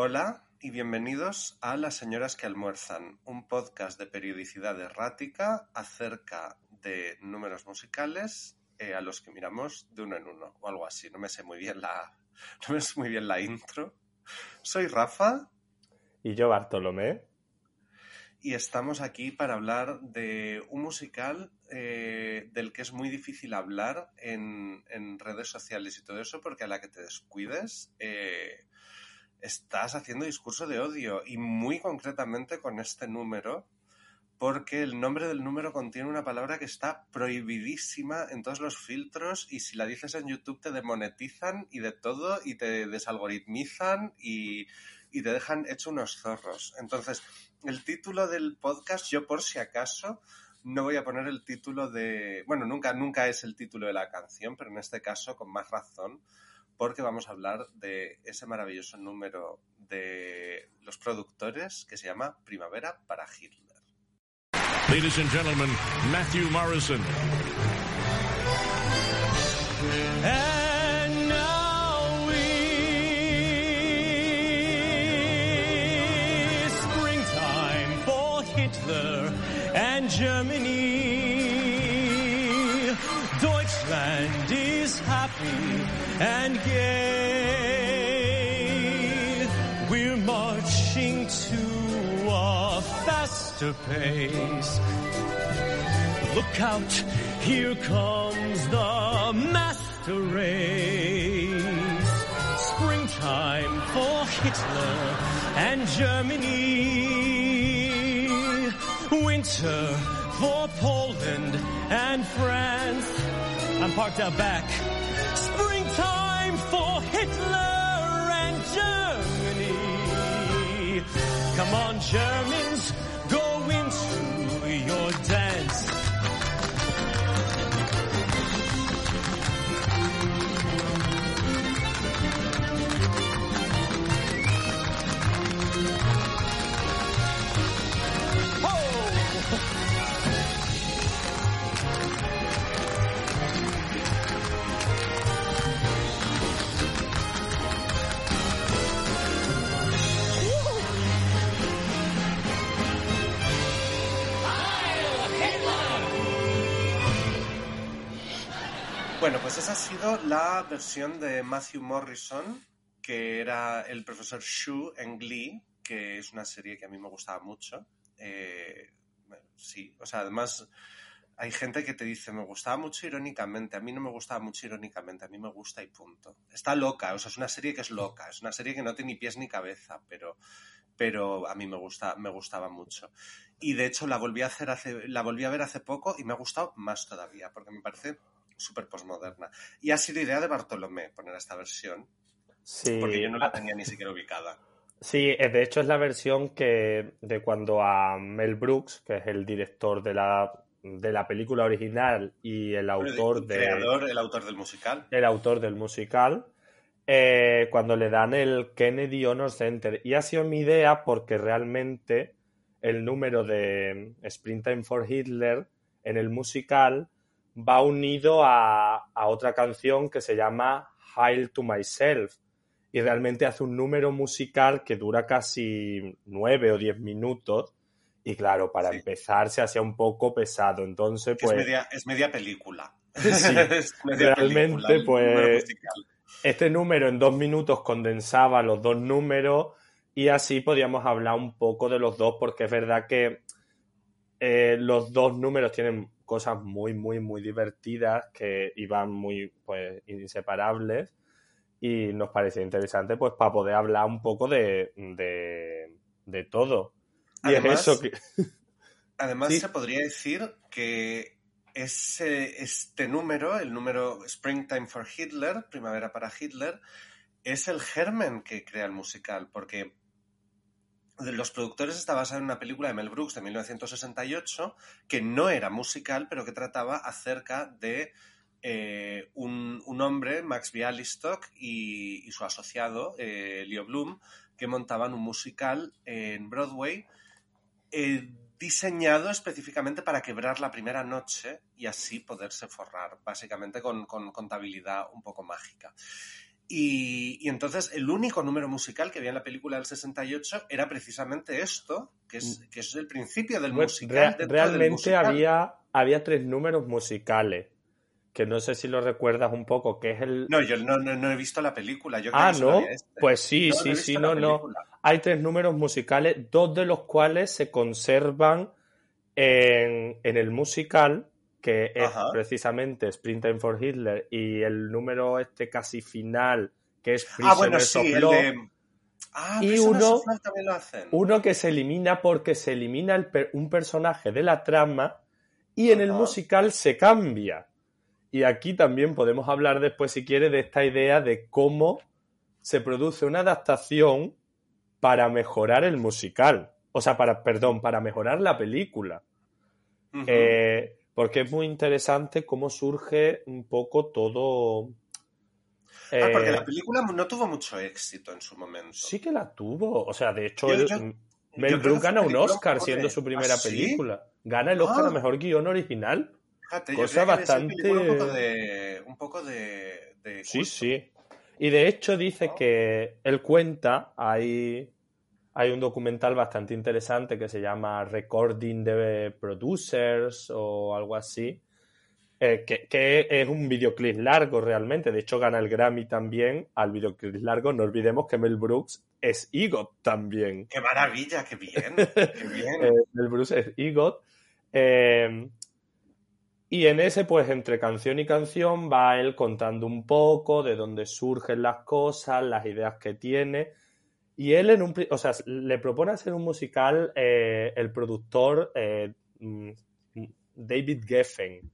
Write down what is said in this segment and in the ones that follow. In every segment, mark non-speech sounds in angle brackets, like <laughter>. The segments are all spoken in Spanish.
Hola y bienvenidos a Las Señoras que Almuerzan, un podcast de periodicidad errática acerca de números musicales eh, a los que miramos de uno en uno o algo así. No me sé muy bien la, <laughs> no me sé muy bien la intro. Soy Rafa. Y yo Bartolomé. Y estamos aquí para hablar de un musical eh, del que es muy difícil hablar en, en, redes sociales y todo eso, porque a la que te descuides eh, estás haciendo discurso de odio y muy concretamente con este número porque el nombre del número contiene una palabra que está prohibidísima en todos los filtros y si la dices en YouTube te demonetizan y de todo y te desalgoritmizan y, te dejan hecho unos zorros. Entonces, el título del podcast, yo por si acaso no voy a poner el título de... Bueno, nunca, nunca es el título de la canción, pero en este caso con más razón porque vamos a hablar de ese maravilloso número de los productores que se llama Primavera para Hitler. Ladies and gentlemen, Matthew Morrison. And now springtime for Hitler and Germany. Deutschland is happy and gay. We're marching to a faster pace. Look out, here comes the master race. Springtime for Hitler and Germany. Winter for Poland and France. I'm parked out back Hitler and Germany. Come on, Germans, Bueno, pues esa ha sido la versión de Matthew Morrison, que era el profesor Shu en Glee, que es una serie que a mí me gustaba mucho. Eh, sí, o sea, además hay gente que te dice, me gustaba mucho irónicamente, a mí no me gustaba mucho irónicamente, a mí me gusta y punto. Está loca, o sea, es una serie que es loca, es una serie que no tiene ni pies ni cabeza, pero, pero a mí me, gusta, me gustaba mucho. Y de hecho la volví a, hacer hace, la volví a ver hace poco y me ha gustado más todavía, porque me parece súper postmoderna. Y ha sido idea de Bartolomé poner esta versión. Sí. Porque yo no la tenía ni siquiera ubicada. Sí, de hecho es la versión que de cuando a Mel Brooks, que es el director de la, de la película original y el autor el de... creador, el autor del musical. El autor del musical. Eh, cuando le dan el Kennedy Honor Center. Y ha sido mi idea porque realmente el número de Springtime for Hitler en el musical va unido a, a, otra canción que se llama Hail to Myself y realmente hace un número musical que dura casi nueve o diez minutos y claro, para Sí. empezar se hacía un poco pesado, entonces pues es, media, es media película. Sí, <laughs> Es media realmente, película, pues, este número en dos minutos condensaba los dos números y así podíamos hablar un poco de los dos porque es verdad que eh, los dos números tienen cosas muy, muy, muy divertidas que iban muy, pues, inseparables y nos parecía interesante, pues, para poder hablar un poco de, de, de todo. Y Además- es eso que... <laughs> Además, Sí. se podría decir que ese, este número, el número Springtime for Hitler, Primavera para Hitler, es el germen que crea el musical, porque los productores está basado en una película de Mel Brooks de 1968 que no era musical, pero que trataba acerca de eh, un, un, hombre, Max Bialystock, y, su asociado, eh, Leo Bloom, que montaban un musical en Broadway eh, diseñado específicamente para quebrar la primera noche y así poderse forrar, básicamente con contabilidad un poco mágica. Y, y, entonces el único número musical que había en la película del 68 era precisamente esto, que es, que es el principio del Pues, musical. rea- realmente había, había tres números musicales, que no sé si lo recuerdas un poco, que es el... No, yo no, no, no he visto la película. Yo ah, ¿no? este. Pues sí, No, sí, sí, no, no. Hay tres números musicales, dos de los cuales se conservan en, en el musical, que es Ajá. precisamente Springtime for Hitler, y el número este casi final, que es Ah, bueno, Prisoners sí, of el de... Ah, Y Prisoners uno- lo hacen. uno que se elimina porque se elimina el per- un personaje de la trama y en el musical se cambia. Y aquí también podemos hablar después, si quiere, de esta idea de cómo se produce una adaptación para mejorar el musical. O sea, para, perdón, para mejorar la película. Eh, porque es muy interesante cómo surge un poco todo. Ah, porque eh, la película no tuvo mucho éxito en su momento. Sí que la tuvo. O sea, de hecho, Yo- yo- Mel Brooks gana un Oscar siendo su primera ¿Ah, película. Gana el Oscar Ah. a mejor guion original. Fíjate, cosa bastante- Un poco de... Un poco de, de Sí, sí. Y de hecho dice Ah. que él cuenta, hay, hay un documental bastante interesante que se llama Recording the Producers o algo así, eh, que, que es un videoclip largo realmente. De hecho, gana el Grammy también al videoclip largo. No olvidemos que Mel Brooks es EGOT también. <laughs> ¡Qué maravilla! ¡Qué bien! <laughs> ¡Qué bien! Eh, Mel Brooks es EGOT. Eh, y en ese, pues, entre canción y canción, va él contando un poco de dónde surgen las cosas, las ideas que tiene. Y él, en un, o sea, le propone hacer un musical eh, el productor eh, mm, David Geffen,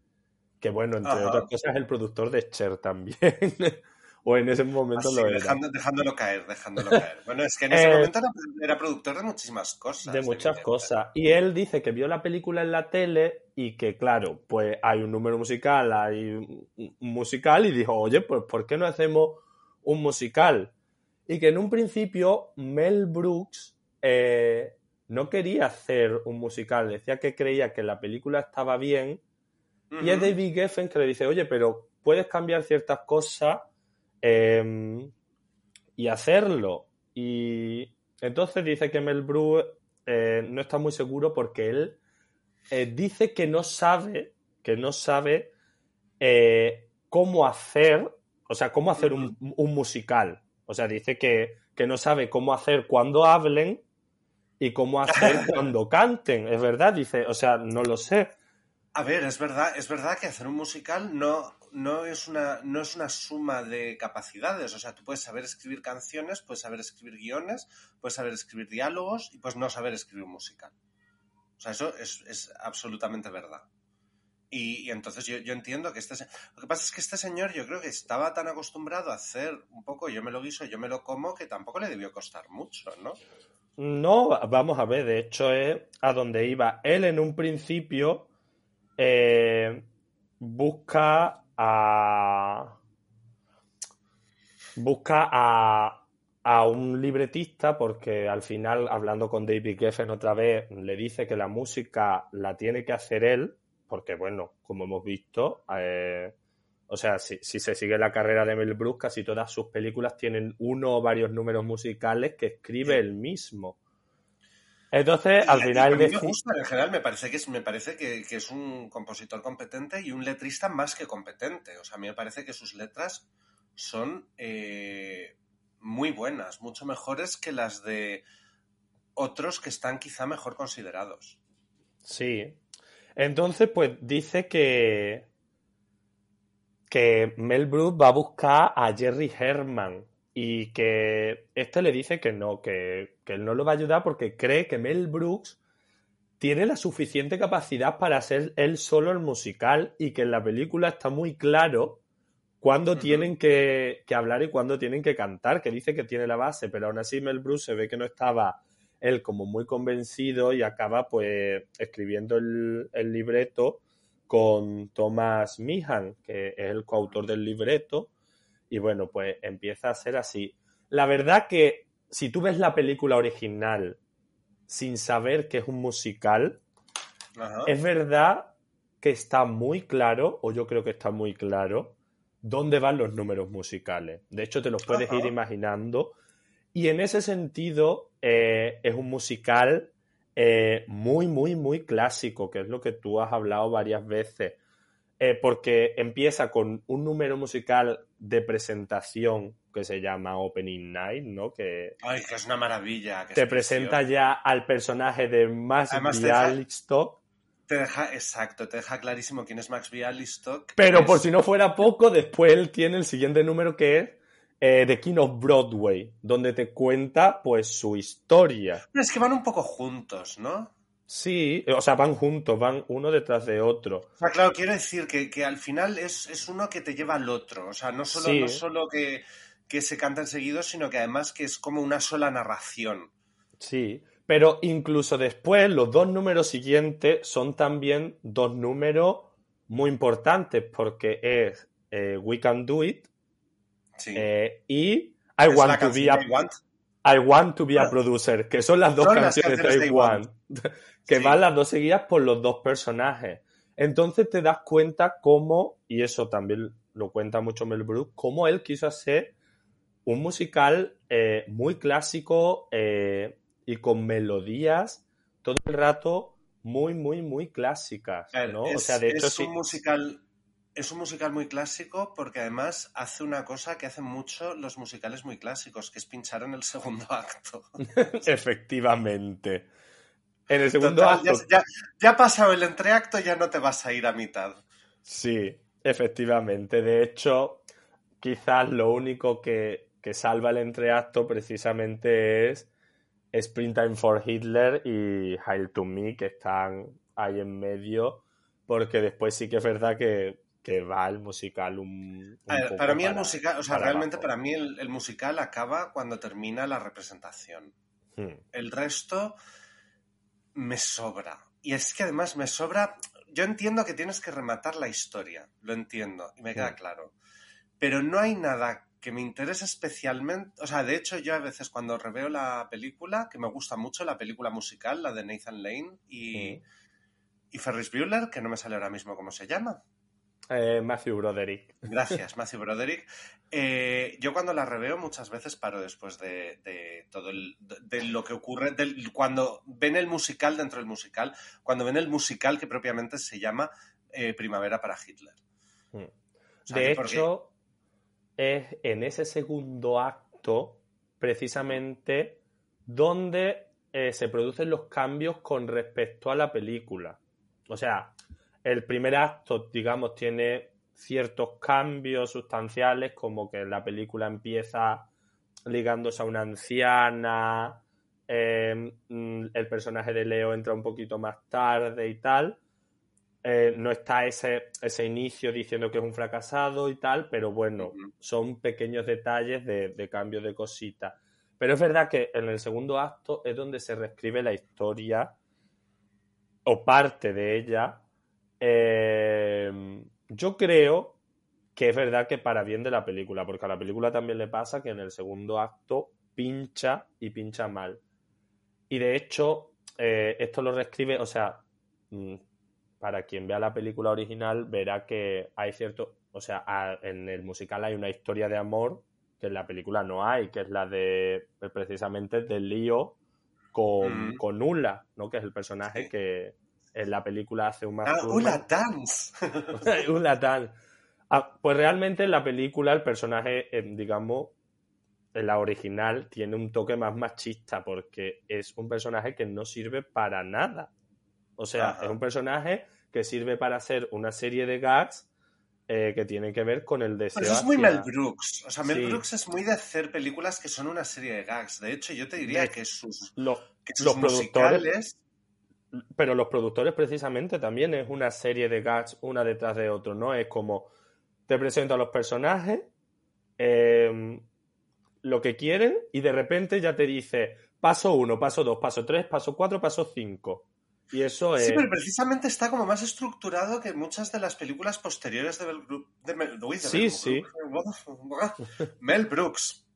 que bueno, entre Ajá. otras cosas, es el productor de Cher también. <laughs> o en ese momento Así, lo era. dejando- dejándolo caer, dejándolo caer. Bueno, es que en ese Eh, momento era, productor de muchísimas cosas. de muchas cosas. Y él dice que vio la película en la tele y que, claro, pues hay un número musical, hay un musical y dijo, oye, pues ¿por qué no hacemos un musical? Y que en un principio Mel Brooks eh, no quería hacer un musical, decía que creía que la película estaba bien y es. David Geffen que le dice, oye, pero puedes cambiar ciertas cosas eh, y hacerlo. Y entonces dice que Mel Brooks eh, no está muy seguro porque él eh, dice que no sabe, que no sabe cómo hacer, o sea, cómo hacer un, un musical. O sea, dice que, que no sabe cómo hacer cuando hablen y cómo hacer <laughs> cuando canten. Es verdad, dice, o sea, no lo sé. A ver, es verdad, es verdad que hacer un musical no, no, es una, no es una suma de capacidades. O sea, tú puedes saber escribir canciones, puedes saber escribir guiones, puedes saber escribir diálogos y puedes no saber escribir un musical. O sea, eso es, es absolutamente verdad. Y, entonces yo, entiendo que este... Lo que pasa es que este señor yo creo que estaba tan acostumbrado a hacer un poco yo me lo guiso, yo me lo como, que tampoco le debió costar mucho, ¿no? No, vamos a ver, de hecho es a donde iba. Él en un principio eh, busca a. Busca a, a un libretista porque al final, hablando con David Geffen otra vez, le dice que la música la tiene que hacer él, porque bueno, como hemos visto, eh, o sea, si, si se sigue la carrera de Mel Brooks, casi todas sus películas tienen uno o varios números musicales que escribe él mismo. Entonces, al Y- final a mí me deci- gusta, en general me parece que es, me parece que, que es un compositor competente y un letrista más que competente. O sea, a mí me parece que sus letras son eh, muy buenas, mucho mejores que las de otros que están quizá mejor considerados. Sí. Entonces, pues dice que, que Mel Brooks va a buscar a Jerry Herman y que este le dice que no, que, que él no lo va a ayudar porque cree que Mel Brooks tiene la suficiente capacidad para ser él solo el musical y que en la película está muy claro cuándo tienen que, que hablar y cuándo tienen que cantar, que dice que tiene la base, pero aún así Mel Brooks se ve que no estaba él como muy convencido y acaba pues escribiendo el, el libreto con Thomas Meehan, que es el coautor del libreto, y bueno, pues empieza a ser así. La verdad que si tú ves la película original sin saber que es un musical, Ajá. es verdad que está muy claro, o yo creo que está muy claro, dónde van los números musicales. De hecho, te los puedes Ajá. ir imaginando. Y en ese sentido, eh, es un musical eh, muy, muy, muy clásico, que es lo que tú has hablado varias veces. Eh, porque empieza con un número musical de presentación que se llama Opening Night, ¿no? Que Ay, que es una maravilla. que te es presenta precioso. ya al personaje de Max Además te deja- Bialystock. Te deja, exacto, te deja clarísimo quién es Max Bialystock. Pero Es- por si no fuera poco, después él tiene el siguiente número que es eh, The King of Broadway, donde te cuenta pues su historia. Es que van un poco juntos, ¿no? Sí, o sea, van juntos, van uno detrás de otro. O sea, claro, quiero decir que, que al final es, es uno que te lleva al otro. O sea, no solo, Sí. no solo que, que se cantan seguidos, sino que además que es como una sola narración. Sí, pero incluso después los dos números siguientes son también dos números muy importantes porque es eh, We Can Do It Sí. eh, y I Want to Be a I Want. I Want to Be a. Producer, que son las dos Son canciones de canciones de I I Want, <laughs> que Sí. van las dos seguidas por los dos personajes. Entonces te das cuenta cómo, y eso también lo cuenta mucho Mel Brooks, cómo él quiso hacer un musical eh, muy clásico eh, y con melodías todo el rato muy, muy, muy clásicas, ¿no? es, o sea, de hecho, es sí. un musical. Es un musical muy clásico porque además hace una cosa que hacen mucho los musicales muy clásicos, que es pinchar en el <laughs> segundo acto. <laughs> Efectivamente. En el segundo Total, acto, ya, ya- ya ha pasado el entreacto, ya no te vas a ir a mitad. Sí, efectivamente. De hecho, quizás lo único que, que salva el entreacto precisamente es Springtime for Hitler y Hail to Me, que están ahí en medio, porque después sí que es verdad que, que va el musical un, un A ver, poco para mí el musical, o sea, realmente abajo. para mí el, el musical acaba cuando termina la representación. Hmm. El resto me sobra. Y es que además me sobra. Yo entiendo que tienes que rematar la historia, lo entiendo, y me queda Mm. claro. Pero no hay nada que me interese especialmente. O sea, de hecho, yo a veces cuando reveo la película, que me gusta mucho la película musical, la de Nathan Lane y, Mm. y Ferris Bueller, que no me sale ahora mismo cómo se llama. Eh, Matthew Broderick. Gracias, Matthew Broderick. Eh, yo cuando la reveo muchas veces paro después de, de todo el, de, de lo que ocurre, del- cuando ven el musical dentro del musical, cuando ven el musical que propiamente se llama eh, Primavera para Hitler. Sea, De hecho, es en ese segundo acto, precisamente, donde se producen los cambios con respecto a la película. O sea, el primer acto, digamos, tiene ciertos cambios sustanciales, como que la película empieza ligándose a una anciana, eh, mm, el personaje de Leo entra un poquito más tarde y tal. Eh, no está ese, ese inicio diciendo que es un fracasado y tal, pero bueno, son pequeños detalles de, de cambio de cositas. Pero es verdad que en el segundo acto es donde se reescribe la historia o parte de ella. Eh, yo creo que es verdad que para bien de la película, porque a la película también le pasa que en el segundo acto pincha y pincha mal. Y de hecho, eh, esto lo reescribe, o sea, mm, para quien vea la película original verá que hay cierto, o sea, a- en el musical hay una historia de amor que en la película no hay, que es la de precisamente de Leo con, Mm. con ¿no? Que es el personaje Sí. que en la película hace un Ah, Mark ¡Hola, Dance! <laughs> un latán. Ah, pues realmente en la película el personaje, eh, digamos, en la original tiene un toque más machista porque es un personaje que no sirve para nada. O sea, Ajá. es un personaje que sirve para hacer una serie de gags eh, que tienen que ver con el deseo. Pero eso es muy hacia- Mel Brooks. O sea, Mel Sí. Brooks es muy de hacer películas que son una serie de gags. De hecho, yo te diría De- que sus, Los, que sus los musicales... pero los productores precisamente también es una serie de gags una detrás de otro, ¿no? Es como te presenta a los personajes, eh, lo que quieren, y de repente ya te dice paso 1, paso 2, paso 3, paso 4, paso 5. Y eso es. Sí, pero precisamente está como más estructurado que muchas de las películas posteriores de Mel, de Mel, Sí, Mel- sí. <laughs> Mel Brooks.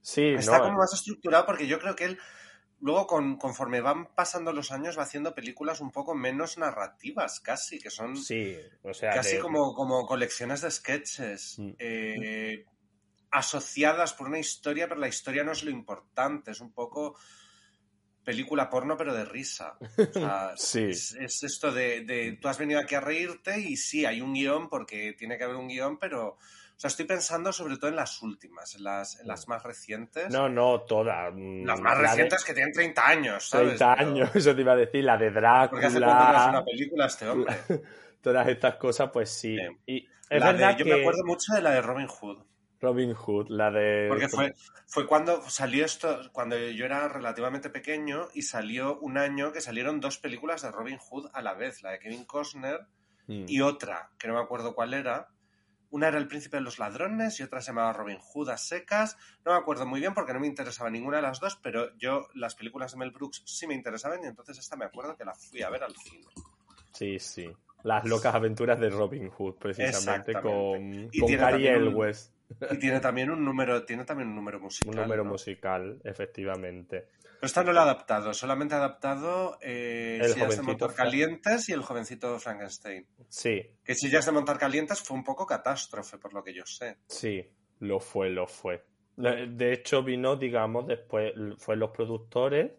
Sí, Está no, como más estructurado porque yo creo que él, luego con, conforme van pasando los años, va haciendo películas un poco menos narrativas, casi, que son Sí, o sea. casi de- como, como colecciones de sketches. Mm. eh, asociadas por una historia, pero la historia no es lo importante, es un poco película porno, pero de risa. O sea, <laughs> Sí. es, es esto de, de tú has venido aquí a reírte y sí, hay un guion porque tiene que haber un guion, pero... O sea, estoy pensando sobre todo en las últimas, en las, en las más recientes. No, no, todas. Las más La de recientes que tienen 30 años, ¿sabes? 30 Pero- años, <laughs> eso te iba a decir, la de Porque hace cuánto no Drácula, una película este hombre. <laughs> todas estas cosas, pues sí. Sí. Y es La de- verdad yo que me acuerdo mucho de la de Robin Hood. Robin Hood, la de... Porque fue, fue cuando salió esto, cuando yo era relativamente pequeño y salió un año que salieron dos películas de Robin Hood a la vez, la de Kevin Costner Mm. y otra, que no me acuerdo cuál era. Una era El Príncipe de los Ladrones y otra se llamaba Robin Hood a secas. No me acuerdo muy bien porque no me interesaba ninguna de las dos, pero yo las películas de Mel Brooks sí me interesaban y entonces esta me acuerdo que la fui a ver al cine. Sí, sí. Las locas aventuras de Robin Hood, precisamente, con, Y con un- Elwes. Y tiene también un número, tiene también un número musical. Un número ¿no? musical, efectivamente. Pero esta no lo ha adaptado, solamente ha adaptado eh, El Sillas de Montar Calientes y el jovencito Frankenstein. Sí, Que Sillas de Montar Calientes fue un poco catástrofe, por lo que yo sé. sí, lo fue, lo fue. De hecho, vino, digamos, después, fue los productores,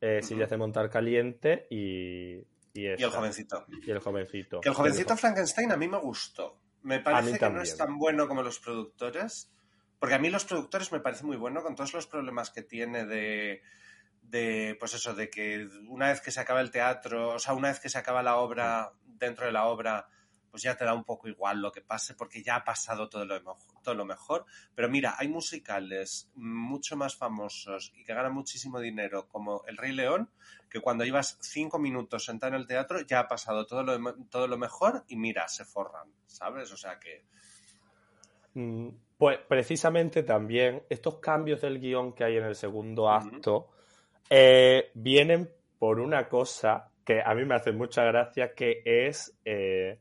eh. Sillas de Montar Caliente y... Y, Y el jovencito. y el jovencito. Que el jovencito Frankenstein a mí me gustó. Me parece que no es tan bueno como los productores. Porque a mí los productores me parece muy bueno con todos los problemas que tiene de, de, pues eso, de que una vez que se acaba el teatro, o sea, una vez que se acaba la obra, dentro de la obra, pues ya te da un poco igual lo que pase porque ya ha pasado todo lo, mo- todo lo mejor. Pero mira, hay musicales mucho más famosos y que ganan muchísimo dinero como El Rey León, que cuando llevas cinco minutos sentado en el teatro ya ha pasado todo lo, todo lo mejor y mira, se forran, ¿sabes? O sea que... Mm, Pues precisamente también estos cambios del guion que hay en el segundo acto eh, vienen por una cosa que a mí me hace mucha gracia, que es eh,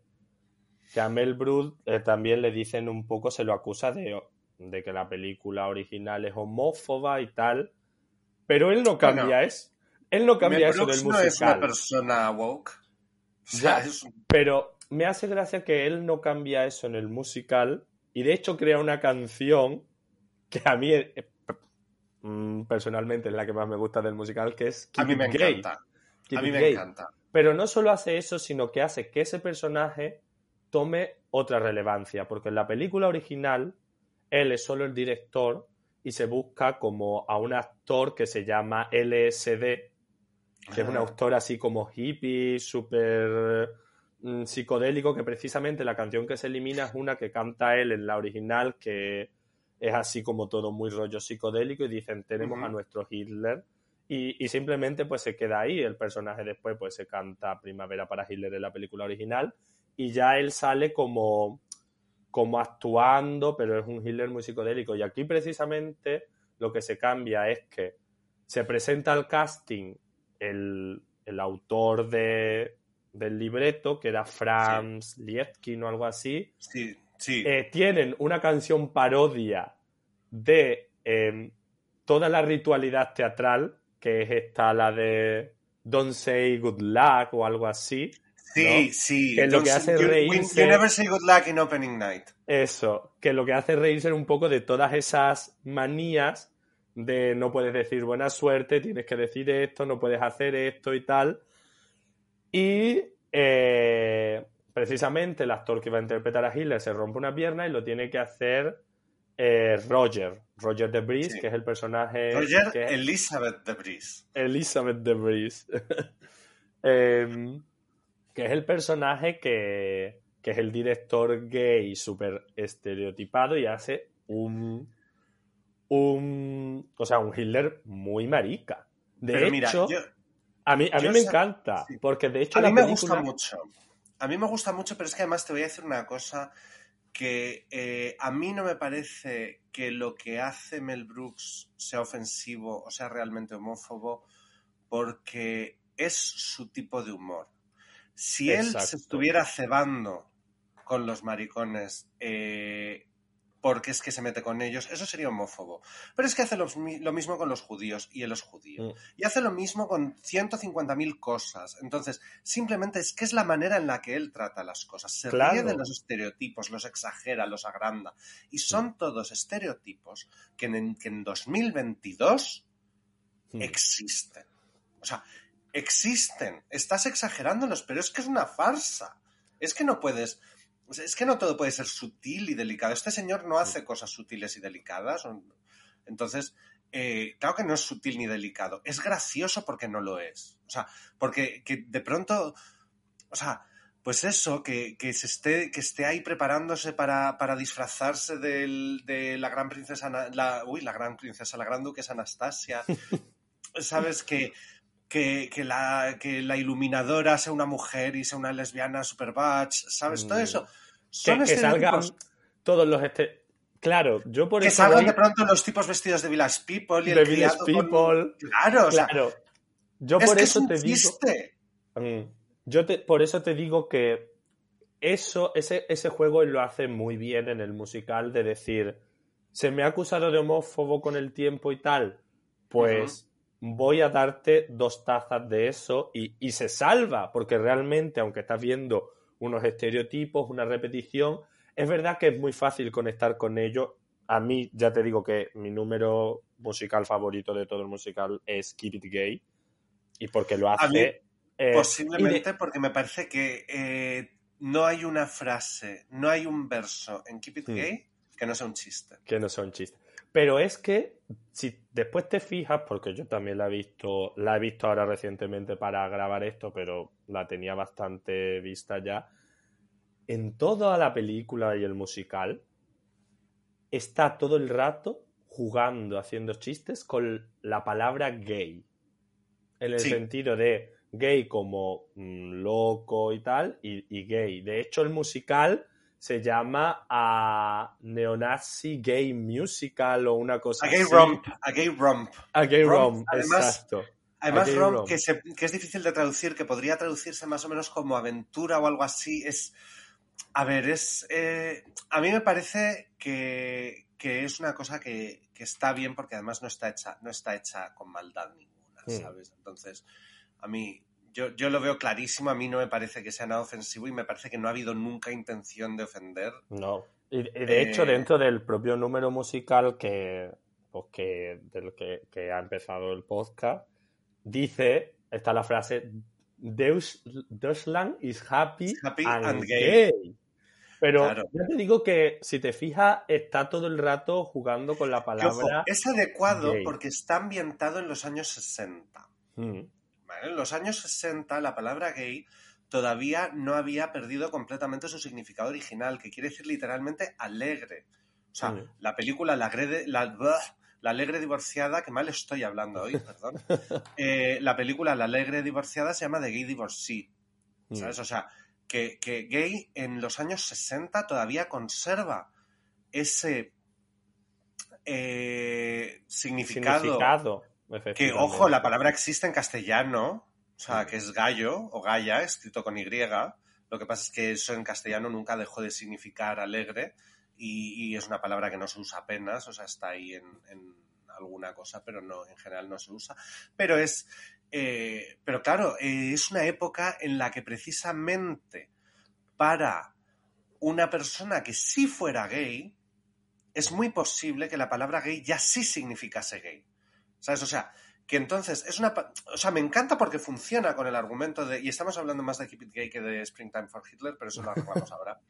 que a Mel Brooks eh, también le dicen un poco, se lo acusa de, de que la película original es homófoba y tal, pero él no cambia Bueno, eso. Él no cambia Mel eso del Brooks no es una musical. persona woke. O sea, Ya. es un- Pero me hace gracia que él no cambia eso en el musical y de hecho crea una canción que a mí eh, mm, personalmente es la que más me gusta del musical, que es a Keep mí me Gay. encanta. Keep A mí me Gay. encanta. Pero no solo hace eso, sino que hace que ese personaje tome otra relevancia, porque en la película original él es solo el director y se busca como a un actor que se llama LSD, que es un Ah. autor así como hippie, súper mm, psicodélico, que precisamente la canción que se elimina es una que canta él en la original, que es así como todo muy rollo psicodélico, y dicen, tenemos a nuestro Hitler, y, y simplemente pues se queda ahí, el personaje después pues se canta Primavera para Hitler en la película original, y ya él sale como, como actuando, pero es un Hitler muy psicodélico, y aquí precisamente lo que se cambia es que se presenta al casting el, el autor de, del libreto, que era Franz Liebkin o algo así, Sí, sí. eh, tienen una canción parodia de eh, toda la ritualidad teatral, que es esta, la de Don't Say Good Luck o algo así. Sí, ¿no? sí. que lo que hace you, reírse- you never say good luck in opening night. Eso, que lo que hace reírse un poco de todas esas manías de no puedes decir buena suerte, tienes que decir esto, no puedes hacer esto y tal. Y eh, precisamente el actor que va a interpretar a Hitler se rompe una pierna y lo tiene que hacer eh, Roger, Roger de Vries, Sí. que es el personaje Roger que- Elizabeth de Vries. Elizabeth de Vries. <laughs> Que es el personaje que, que es el director gay súper estereotipado y hace un, un. O sea, un Hitler muy marica. De Pero hecho, mira, yo, a mí, a mí me sé- encanta. sí. Porque de hecho a la mí me película. gusta mucho. A mí me gusta mucho, pero es que además te voy a decir una cosa que eh, a mí no me parece que lo que hace Mel Brooks sea ofensivo o sea realmente homófobo porque es su tipo de humor. Si él se estuviera cebando con los maricones eh, porque es que se mete con ellos, eso sería homófobo. Pero es que hace lo mismo con los judíos y él es judío. Mm. Y hace lo mismo con 150.000 cosas. Entonces, simplemente es que es la manera en la que él trata las cosas. Se Claro. ríe de los estereotipos, los exagera, los agranda. Y son todos estereotipos que en, que en 2022 Mm. existen. O sea, existen. Estás exagerándolos, pero es que es una farsa. Es que no puedes. es que no todo puede ser sutil y delicado. Este señor no hace cosas sutiles y delicadas. Entonces, eh, claro que no es sutil ni delicado. Es gracioso porque no lo es. O sea, porque que de pronto. O sea, pues eso, que, que se esté, que esté ahí preparándose para, para disfrazarse del- de la gran princesa, la, uy, la gran princesa, la gran duquesa Anastasia, <laughs> sabes que, que, que la, que la iluminadora sea una mujer y sea una lesbiana super batch, sabes, todo Mm. eso. Que, Son que salgan estereotipos. todos los... Este... Claro, yo por Que eso salgan voy de pronto los tipos vestidos de Village People y de el Village con- People. Claro, o sea, Claro, yo por que eso es un te digo... chiste. Yo te, por eso te digo que eso, ese, ese juego lo hace muy bien en el musical de decir, se me ha acusado de homófobo con el tiempo y tal, pues voy a darte dos tazas de eso y, y se salva, porque realmente, aunque estás viendo unos estereotipos, una repetición, es verdad que es muy fácil conectar con ello. A mí, ya te digo que mi número musical favorito de todo el musical es Keep It Gay, y porque lo mí, hace... eh, Posiblemente porque me parece que eh, no hay una frase, no hay un verso en Keep It Hmm. Gay que no sea un chiste. que no son chistes. Pero es que si después te fijas, porque yo también la he visto, la he visto ahora recientemente para grabar esto, pero la tenía bastante vista ya. En toda la película y el musical está todo el rato jugando, haciendo chistes con la palabra gay. En el Sí. sentido de gay como mm, loco y tal, y, y gay. De hecho, el musical se llama a Neonazi Gay Musical o una cosa A gay romp, a gay romp. A gay Romp, romp, además, exacto. Además, romp. Que, se- que es difícil de traducir, que podría traducirse más o menos como aventura o algo así, es... A ver, es... eh, a mí me parece que, que es una cosa que, que está bien porque además no está hecha, no está hecha con maldad ninguna, Hmm. ¿sabes? Entonces, a mí... Yo, yo lo veo clarísimo, a mí no me parece que sea nada ofensivo y me parece que no ha habido nunca intención de ofender. No. Y, de hecho, Eh, dentro del propio número musical que, pues que, del que, que ha empezado el podcast, dice, está la frase, Deus, Deutschland is happy, Happy and, and gay. gay. Pero Claro. ya te digo que, si te fijas, está todo el rato jugando con la ojo, palabra... es adecuado gay. porque está ambientado en los años 60. Mm, ¿vale? En los años 60 la palabra gay todavía no había perdido completamente su significado original, que quiere decir literalmente alegre. O sea, la película La, la, Alegre Divorciada, que mal estoy hablando hoy, <laughs> perdón. Eh, la película La Alegre Divorciada se llama The Gay Divorcee. ¿Sabes? O sea, que, que gay en los años 60 todavía conserva ese eh, significado, Significado, que, ojo, la palabra existe en castellano, o sea, que es gallo o gaya, escrito con Y. Lo que pasa es que eso en castellano nunca dejó de significar alegre y, y es una palabra que no se usa apenas, o sea, está ahí en, en alguna cosa, pero no, en general no se usa. Pero es, eh, pero claro, eh, es una época en la que precisamente para una persona que sí fuera gay, es muy posible que la palabra gay ya sí significase gay. ¿Sabes? O sea, que entonces es una... O sea, me encanta porque funciona con el argumento de... Y estamos hablando más de Keep It Gay que de Springtime for Hitler, pero eso lo arreglamos <laughs> ahora.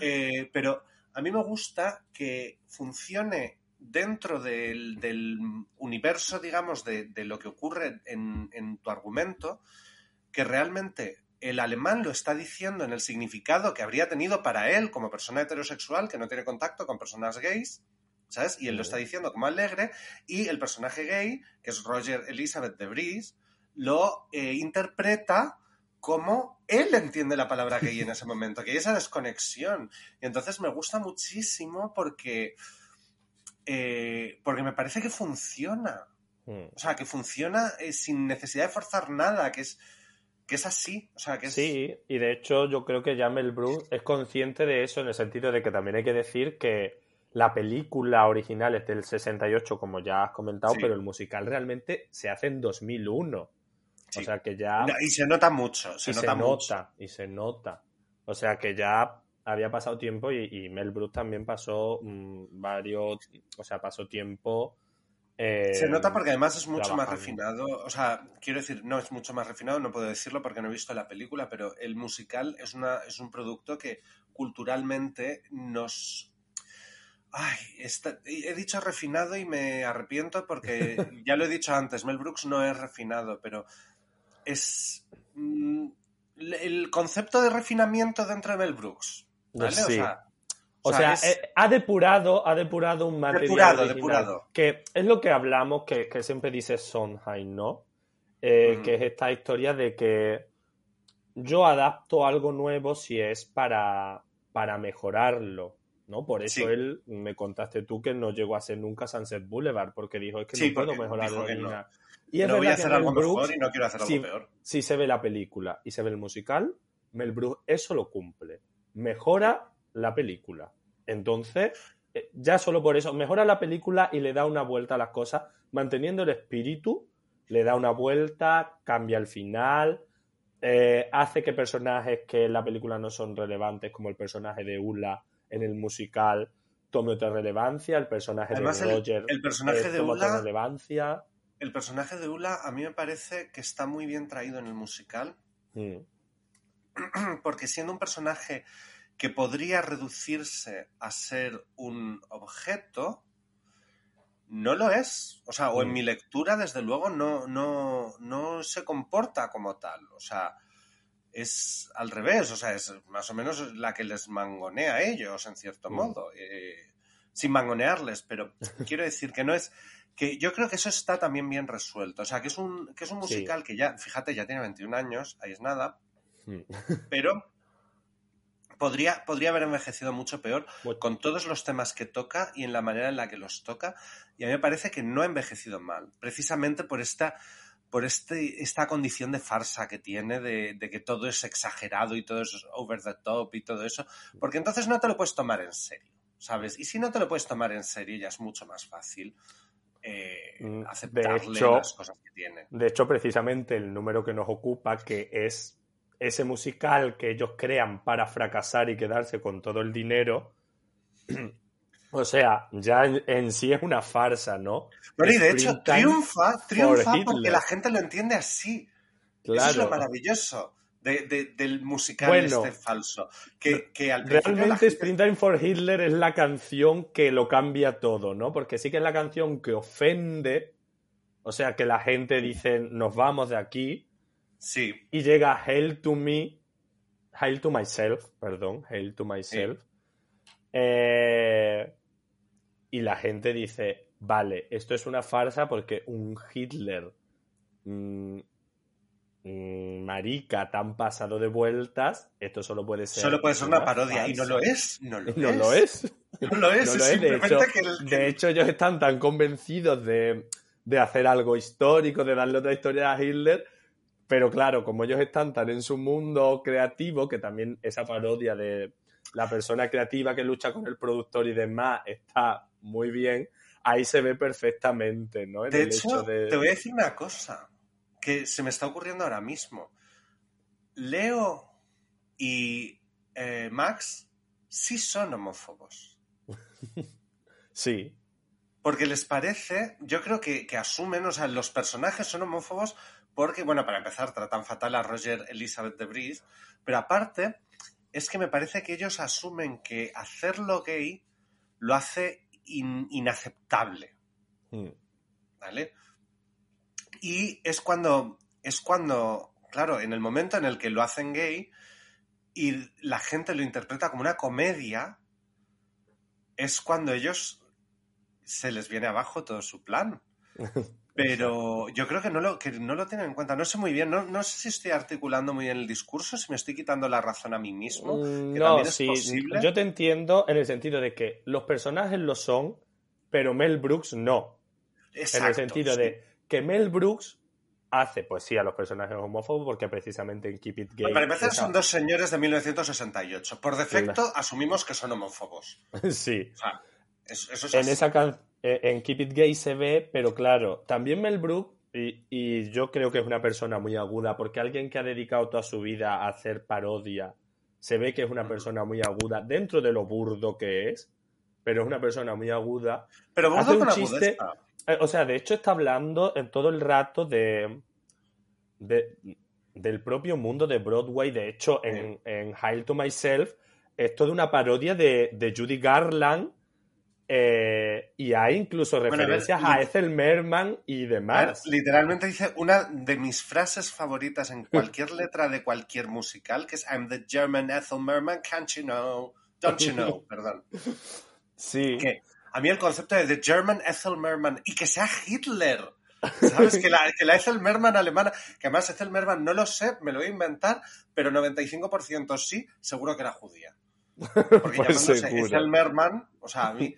Eh, pero a mí me gusta que funcione dentro del, del universo, digamos, de, de lo que ocurre en, en tu argumento, que realmente el alemán lo está diciendo en el significado que habría tenido para él como persona heterosexual que no tiene contacto con personas gays, ¿sabes? Y él lo está diciendo como alegre, y el personaje gay, que es Roger Elizabeth de Vries, lo eh, interpreta cómo él entiende la palabra gay en ese <laughs> momento, que hay esa desconexión. Y entonces me gusta muchísimo porque, eh, porque me parece que funciona. Mm. O sea, que funciona eh, sin necesidad de forzar nada, que es, que es así. O sea, que es... Sí, y de hecho yo creo que ya Mel Brooks es consciente de eso en el sentido de que también hay que decir que la película original es del 68, como ya has comentado, Sí. pero el musical realmente se hace en 2001. Sí. O sea que ya... Y se nota mucho, se y nota se mucho. nota, y se nota. O sea que ya había pasado tiempo y, y Mel Brooks también pasó mm, varios, o sea, pasó tiempo. eh, Se nota porque además es mucho más refinado. O sea, quiero decir, no es mucho más refinado, no puedo decirlo porque no he visto la película, pero el musical es, una, es un producto que culturalmente nos. Ay, está- he dicho refinado y me arrepiento porque <laughs> ya lo he dicho antes, Mel Brooks no es refinado, pero es. mm, el concepto de refinamiento dentro de Mel Brooks. ¿Vale? O sea, O sea, es- eh, ha depurado, ha depurado un material Depurado, original, depurado. que es lo que hablamos, que, que siempre dice Sondheim, ¿no? Eh. Que es esta historia de que yo adapto algo nuevo si es para, para mejorarlo, ¿no? Por eso Sí. él, me contaste tú que no llegó a ser nunca Sunset Boulevard, porque dijo, es que Sí, no puedo mejorar original. Y es no voy a hacer algo Brooks, mejor y no quiero hacer algo sí, peor. si se ve la película y se ve el musical, Mel Brooks eso lo cumple. Mejora la película. Entonces, eh, ya solo por eso, mejora la película y le da una vuelta a las cosas, manteniendo el espíritu, le da una vuelta, cambia el final, eh, hace que personajes que en la película no son relevantes, como el personaje de Ula en el musical, tome otra relevancia, el personaje Además, de Roger el personaje eh, de otra Ula- relevancia. El personaje de Ula a mí me parece que está muy bien traído en el musical, Mm. <clears throat> porque siendo un personaje que podría reducirse a ser un objeto, no lo es. O sea, o en Mm. mi lectura, desde luego, no, no, no se comporta como tal. O sea, es al revés. O sea, es más o menos la que les mangonea a ellos, en cierto Mm. modo. Eh, sin mangonearles, pero <laughs> quiero decir que no es que yo creo que eso está también bien resuelto. O sea, que es un, que es un Sí. musical que ya, fíjate, ya tiene 21 años, ahí es nada, Mm. <laughs> pero podría, podría haber envejecido mucho peor con todos los temas que toca y en la manera en la que los toca. Y a mí me parece que no ha envejecido mal, precisamente por esta, por este, esta condición de farsa que tiene, de, de que todo es exagerado y todo es over the top y todo eso, porque entonces no te lo puedes tomar en serio, ¿sabes? Y si no te lo puedes tomar en serio, ya es mucho más fácil eh, Mm, de aceptarle hecho- las cosas que tiene. De hecho, precisamente el número que nos ocupa, que es ese musical que ellos crean para fracasar y quedarse con todo el dinero, <clears throat> o sea, ya en, en sí es una farsa, ¿no? Bueno, y de hecho triunfa, triunfa porque la gente lo entiende así. Eso es lo Claro. maravilloso de- de- del musical Bueno, este falso. Que, al Realmente gente- Springtime for Hitler es la canción que lo cambia todo, ¿no? Porque sí que es la canción que ofende, o sea, que la gente dice, nos vamos de aquí, Sí, y llega Hail to Me, Hail to Myself, perdón, Hail to Myself. Eh, y la gente dice, vale, esto es una farsa porque un Hitler mm, mm, marica tan pasado de vueltas, esto solo puede ser... solo puede ser una parodia. Y no lo es. No lo, no es. lo es. No lo es. No de hecho, que el- de hecho, ellos están tan convencidos de, de hacer algo histórico, de darle otra historia a Hitler, pero claro, como ellos están tan en su mundo creativo, que también esa parodia de la persona creativa que lucha con el productor y demás está muy bien, ahí se ve perfectamente, ¿no? En De el hecho, de... te voy a decir una cosa que se me está ocurriendo ahora mismo. Leo y eh, Max sí son homófobos. <laughs> Sí, Porque les parece, yo creo que, que asumen, o sea, los personajes son homófobos porque, bueno, para empezar, tratan fatal a Roger Elizabeth de Bris, pero aparte, es que me parece que ellos asumen que hacerlo gay lo hace in- inaceptable, Mm. ¿vale? Y es cuando, es cuando, claro, en el momento en el que lo hacen gay y la gente lo interpreta como una comedia, es cuando ellos se les viene abajo todo su plan. <laughs> Pero yo creo que no lo, que no lo tienen en cuenta. No sé muy bien, no, no sé si estoy articulando muy bien el discurso, si me estoy quitando la razón a mí mismo. Mm, que No, también es sí, posible. yo te entiendo en el sentido de que los personajes lo son, pero Mel Brooks no. en el Exacto, sentido sí. de que Mel Brooks hace pues sí a los personajes homófobos porque precisamente en Keep It Gay para empezar, son dos señores de 1968. Por defecto, asumimos que son homófobos. <laughs> sí O sea, eso, eso es en así. esa can- eh, en Keep It Gay se ve pero claro también Mel Brooks y, y yo creo que es una persona muy aguda porque alguien que ha dedicado toda su vida a hacer parodia se ve que es una persona muy aguda dentro de lo burdo que es pero es una persona muy aguda Pero hace burdo un chiste- agudeza. Eh, O sea, de hecho está hablando en todo el rato de, de- del propio mundo de Broadway. De hecho, en, en Hail to Myself es toda una parodia de, de Judy Garland eh, y hay incluso a ver, referencias a Ethel Merman y ver, demás. literalmente dice una de mis frases favoritas en cualquier <laughs> letra de cualquier musical, que es I'm the German Ethel Merman, can't you know? Don't you know, <laughs> perdón. Sí, Que a mí el concepto de The German Ethel Merman y que sea Hitler, ¿sabes? Que la, que la Ethel Merman alemana, que además Ethel Merman no lo sé, me lo voy a inventar, pero 95% sí, seguro que era judía. Porque <laughs> Pues llamándose. Ethel Merman, o sea, a mí,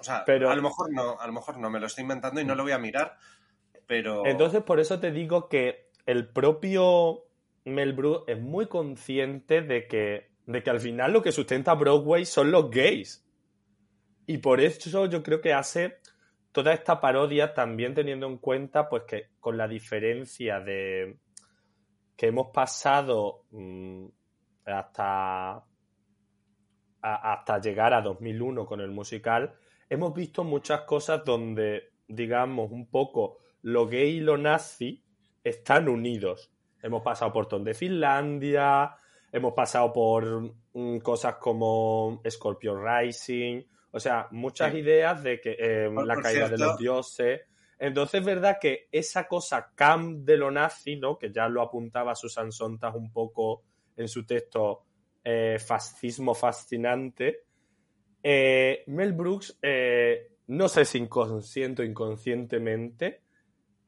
o sea, Pero- a lo mejor no, a lo mejor no, me lo estoy inventando y no lo voy a mirar, pero... Entonces, por eso te digo que el propio Mel Brooks es muy consciente de que, de que al final lo que sustenta Broadway son los gays. Y por eso yo creo que hace toda esta parodia también teniendo en cuenta pues que con la diferencia de que hemos pasado mm, hasta a- hasta llegar a 2001 con el musical, hemos visto muchas cosas donde, digamos, un poco lo gay y lo nazi están unidos. Hemos pasado por Ton de Finlandia, hemos pasado por mm, cosas como Scorpio Rising, o sea, muchas Sí. ideas de que eh, Por- la por caída de los dioses. Entonces es verdad que esa cosa camp de lo nazi, ¿no? Que ya lo apuntaba Susan Sontag un poco en su texto eh, Fascismo fascinante. Eh, Mel Brooks, eh, no sé si inconsciente o inconscientemente,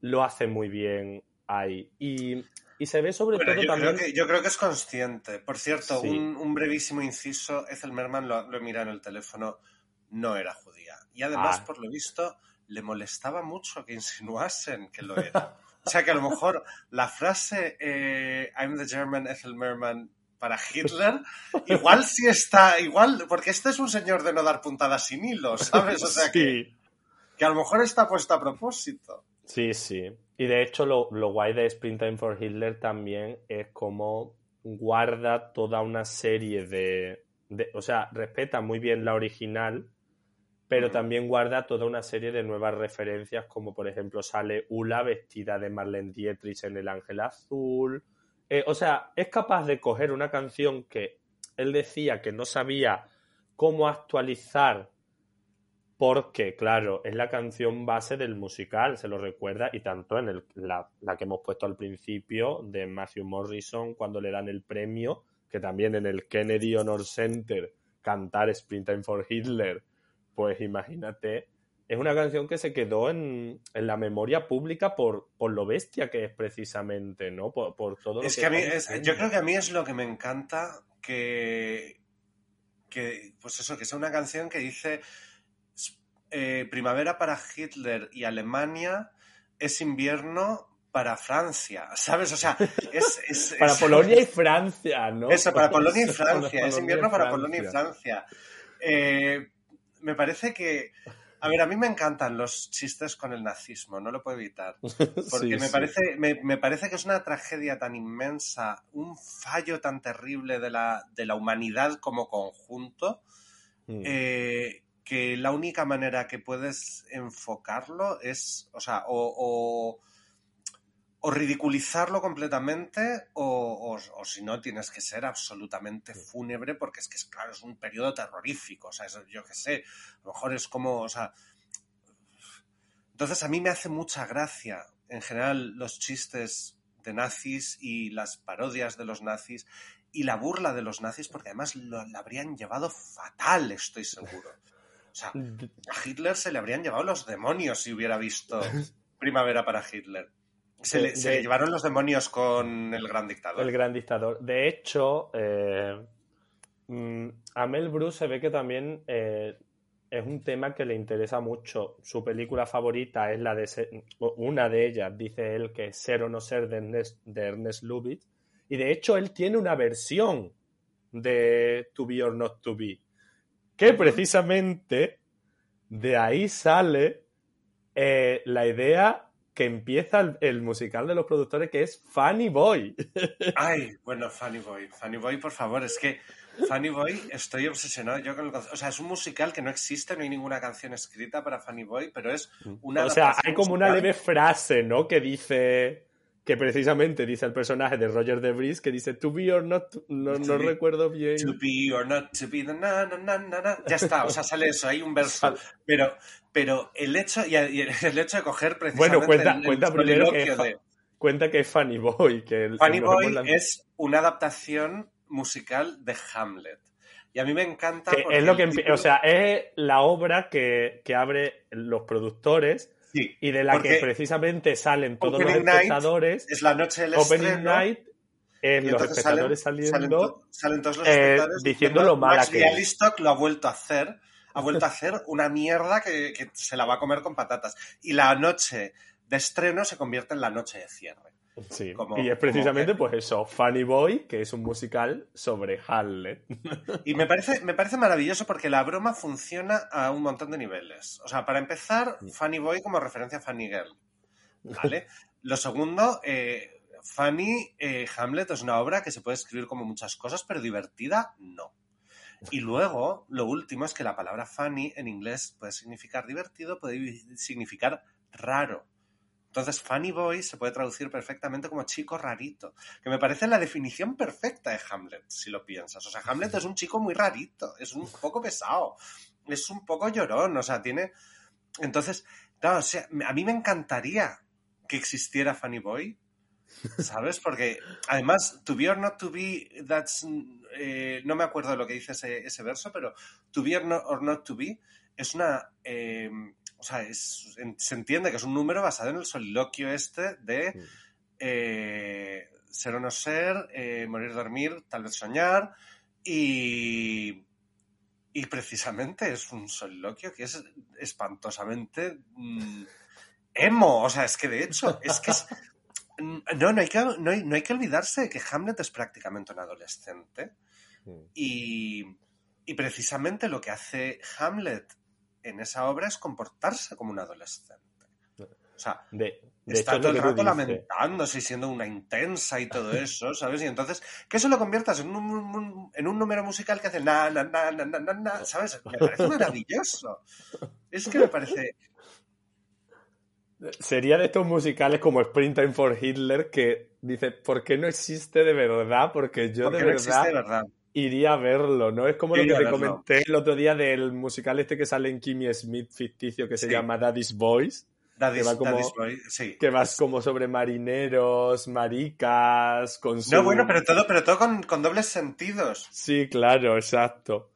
lo hace muy bien ahí. Y, y se ve sobre Bueno, todo yo, también. creo que, yo creo que es consciente. Por cierto, Sí. un, un brevísimo inciso, Ethel Merman lo, lo mira en el teléfono, no era judía. Y además, Ah. por lo visto, le molestaba mucho que insinuasen que lo era. O sea que a lo mejor la frase eh, I'm the German Ethel Merman para Hitler, igual sí está, igual, porque este es un señor de no dar puntadas sin hilo, ¿sabes? O sea <laughs> que, sí. que a lo mejor está puesto a propósito. Sí, sí. Y de hecho, lo, lo guay de Springtime for Hitler también es como guarda toda una serie de, de- O sea, respeta muy bien la original, pero también guarda toda una serie de nuevas referencias, como por ejemplo sale Ula vestida de Marlene Dietrich en El Ángel Azul. Eh, o sea, es capaz de coger una canción que él decía que no sabía cómo actualizar porque, claro, es la canción base del musical, se lo recuerda, y tanto en la, la que hemos puesto al principio de Matthew Morrison cuando le dan el premio, que también en el Kennedy Honor Center cantar Springtime for Hitler, pues imagínate, es una canción que se quedó en, en la memoria pública por, por lo bestia que es precisamente, ¿no? Por, por todo lo Es que, que a mí, es- yo creo que a mí es lo que me encanta que, que pues eso, que sea una canción que dice eh, primavera para Hitler y Alemania es invierno para Francia, <laughs> ¿sabes? O sea, es... es- <laughs> Para es- Polonia y <laughs> Francia, ¿no? Eso, para Polonia y Para Francia, es invierno para Polonia y Francia. Eh, me parece que... A ver, a mí me encantan los chistes con el nazismo, no lo puedo evitar. <laughs> Porque Sí, me, sí. Parece, me, me parece que es una tragedia tan inmensa, un fallo tan terrible de la, de la humanidad como conjunto, Mm. eh, que la única manera que puedes enfocarlo es, o sea, o, o, o ridiculizarlo completamente, o, o- o si no, tienes que ser absolutamente fúnebre, porque es que, es, claro, es un periodo terrorífico, o sea, yo qué sé, a lo mejor es como, o sea... Entonces a mí me hace mucha gracia, en general, los chistes de nazis y las parodias de los nazis y la burla de los nazis, porque además lo, la habrían llevado fatal, estoy seguro. O sea, <laughs> a Hitler se le habrían llevado los demonios si hubiera visto <laughs> primavera para Hitler. Se, De- le, se de- le llevaron los demonios con el gran dictador. El gran dictador. De hecho, eh, mm, a Mel Brooks se ve que también eh, es un tema que le interesa mucho. Su película favorita es la de ser- una de ellas, dice él, que es Ser o no ser de Ernest, de Ernest Lubitsch. Y de hecho, él tiene una versión de To Be or Not To Be. Que precisamente de ahí sale eh, la idea que empieza el, el musical de los productores, que es Funny Boy. <laughs> Ay, bueno, Funny Boy. Funny Boy, por favor, es que Funny Boy estoy obsesionado yo con el. O sea, es un musical que no existe, no hay ninguna canción escrita para Funny Boy, pero es una. o sea, hay como una leve frase, ¿no? Que dice, que precisamente dice el personaje de Roger Debris, que dice to be or not, to- no, To no be- recuerdo bien. To be or not to be, na, na, na, na, na. ya está, o sea, sale eso, hay un verso. Pero, pero el hecho, y el hecho de coger precisamente Bueno, cuenta, el- el cuenta primero que de- cuenta que es Funny Boy, que el- Funny Boy es una adaptación musical de Hamlet. Y a mí me encanta. que es lo que título- o sea, es la obra que, que abre los productores Sí, y de la que precisamente salen todos los espectadores. es la noche del Opening estreno. Night y los espectadores salen, saliendo. salen, to- salen todos los eh, espectadores diciendo lo mala que es". Bialystock lo ha vuelto a hacer. Ha vuelto a <laughs> hacer una mierda que, que se la va a comer con patatas. Y la noche de estreno se convierte en la noche de cierre. Sí, Como- y es precisamente como pues eso, Funny Boy, que es un musical sobre Hamlet. Y me parece, me parece maravilloso porque la broma funciona a un montón de niveles. O sea, para empezar, Funny Boy como referencia a Funny Girl. <laughs> ¿Vale? Lo segundo, eh, Funny eh, Hamlet es una obra que se puede escribir como muchas cosas, pero divertida no. Y luego, lo último es que la palabra funny en inglés puede significar divertido, puede significar raro. Entonces, funny boy se puede traducir perfectamente como chico rarito, que me parece la definición perfecta de Hamlet, si lo piensas. O sea, Hamlet es un chico muy rarito, es un poco pesado, es un poco llorón, o sea, tiene... Entonces, claro, o sea, a mí me encantaría que existiera Funny Boy, ¿sabes? Porque además, to be or not to be, that's, eh, no me acuerdo de lo que dice ese, ese verso, pero to be or not, or not to be es una... eh, o sea, es- se entiende que es un número basado en el soliloquio este de eh, ser o no ser, eh, morir, dormir, tal vez soñar, y, y precisamente es un soliloquio que es espantosamente mm, emo. O sea, es que de hecho, es que es. <laughs> No, no hay que, no hay, no hay que olvidarse de que Hamlet es prácticamente un adolescente. Y, y precisamente lo que hace Hamlet en esa obra es comportarse como un adolescente. O sea, De, de está hecho, todo el rato dices. lamentándose y siendo una intensa y todo eso, ¿sabes? Y entonces, que eso lo conviertas en un, un- en un número musical que hace na, na, na, na, na, ¿sabes? Me parece maravilloso. Es que me parece... Sería de estos musicales como Springtime for Hitler que dice, ¿por qué no existe de verdad? Porque yo Porque de no verdad existe de verdad. Iría a verlo, ¿no? Es como lo que te comenté el otro día del musical este que sale en Kimmy Smith ficticio que se Sí. llama Daddy's Boys, Daddy's, va como- Daddy's Boy, sí. que vas como sobre marineros, maricas, con su... No, bueno, pero todo, pero todo con, con dobles sentidos. Sí, claro, exacto.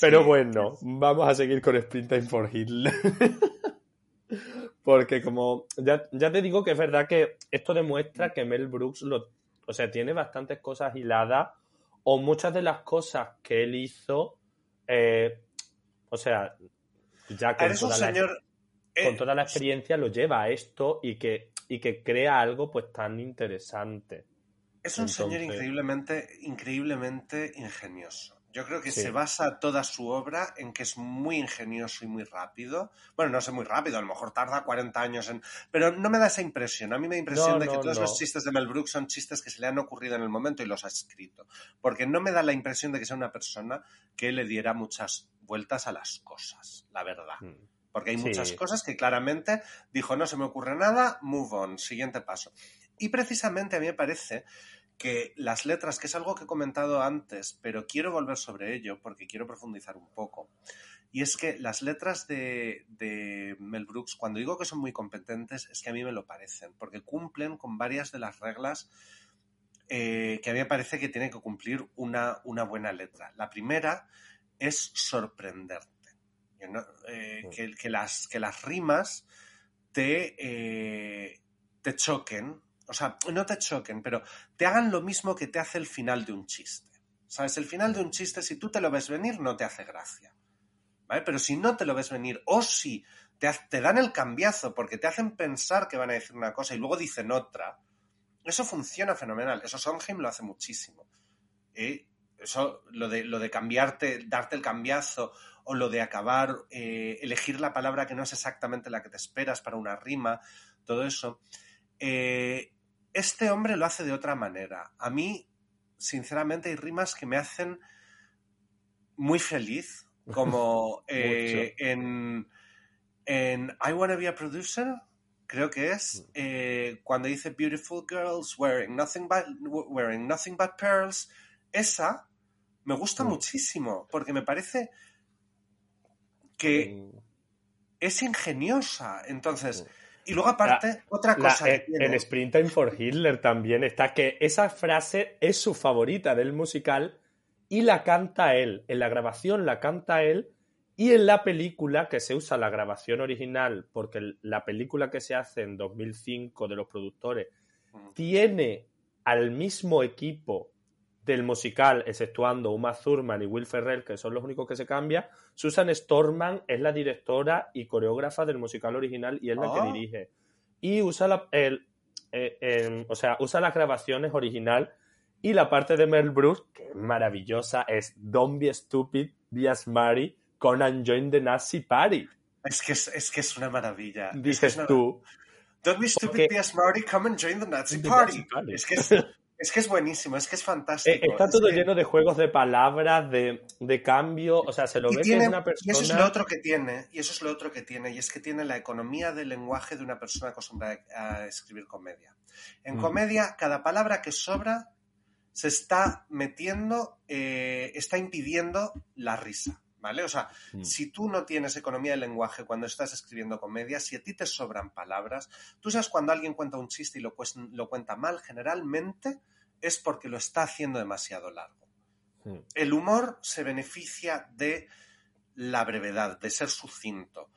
Pero bueno, vamos a seguir con Springtime for Hitler. <laughs> Porque como ya, ya te digo que es verdad que esto demuestra que Mel Brooks lo, o sea, tiene bastantes cosas hiladas o muchas de las cosas que él hizo, eh, o sea, ya con Eres un toda, la, señor... eh, con toda la experiencia lo lleva a esto y que, y que crea algo pues tan interesante. Es un señor increíblemente, increíblemente ingenioso. Yo creo que Sí. se basa toda su obra en que es muy ingenioso y muy rápido. Bueno, no sé muy rápido, a lo mejor tarda 40 años en... Pero no me da esa impresión. A mí me da impresión No, de que no, todos no. los chistes de Mel Brooks son chistes que se le han ocurrido en el momento y los ha escrito. Porque no me da la impresión de que sea una persona que le diera muchas vueltas a las cosas, la verdad. Porque hay Sí. muchas cosas que claramente dijo, no se me ocurre nada, move on, siguiente paso. Y precisamente a mí me parece que las letras, que es algo que he comentado antes, pero quiero volver sobre ello porque quiero profundizar un poco. Y es que las letras de, de Mel Brooks, cuando digo que son muy competentes, es que a mí me lo parecen, porque cumplen con varias de las reglas eh, que a mí me parece que tiene que cumplir una, una buena letra. La primera es sorprenderte. Que, no- eh, que- que las, que las rimas te, eh, te choquen, o sea, no te choquen, pero te hagan lo mismo que te hace el final de un chiste. ¿Sabes? El final de un chiste, si tú te lo ves venir, no te hace gracia. ¿Vale? Pero si no te lo ves venir, o si te, dan el cambiazo porque te hacen pensar que van a decir una cosa y luego dicen otra, eso funciona fenomenal. Eso Sondheim lo hace muchísimo. Eso, lo de, lo de cambiarte, darte el cambiazo, o lo de acabar, eh, elegir la palabra que no es exactamente la que te esperas para una rima, todo eso. Eh, este hombre lo hace de otra manera. A mí, sinceramente, hay rimas que me hacen muy feliz, como <laughs> eh, en, en I Wanna Be a Producer, creo que es, eh, cuando dice Beautiful Girls wearing nothing but, wearing nothing but pearls, esa me gusta Mm. muchísimo, porque me parece que Mm, es ingeniosa. Entonces, Mm. Y luego aparte, otra la- cosa que en, tiene- en Springtime for Hitler también está que esa frase es su favorita del musical y la canta él. En la grabación la canta él y en la película que se usa la grabación original, porque el- la película que se hace en 2005 de los productores tiene al mismo equipo del musical, exceptuando Uma Thurman y Will Ferrell, que son los únicos que se cambian, Susan Storman es la directora y coreógrafa del musical original y es la Ah. que dirige. Y usa la, el, eh, em, o sea, usa las grabaciones original y la parte de Mel Brooks, que es maravillosa, es Don't be stupid, be a smarty, come and join the Nazi party. Es que es, es que es una maravilla. Es que Dices es una- tú. Don't be stupid, Porque- be a smarty, come and join the Nazi The party. Nazi party. Es que es, <laughs> es que es buenísimo, es que es fantástico. Eh, está Es todo que- lleno de juegos de palabras, de, de cambio, o sea, se lo y, ve que es una y persona... eso es lo otro que tiene, y eso es lo otro que tiene, y es que tiene la economía del lenguaje de una persona acostumbrada a escribir comedia. En Mm. comedia, cada palabra que sobra se está metiendo, eh, está impidiendo la risa, ¿vale? O sea, Mm. si tú no tienes economía del lenguaje cuando estás escribiendo comedia, si a ti te sobran palabras, tú sabes cuando alguien cuenta un chiste y lo, lo cuenta mal, generalmente es porque lo está haciendo demasiado largo. Mm. El humor se beneficia de la brevedad, de ser sucinto.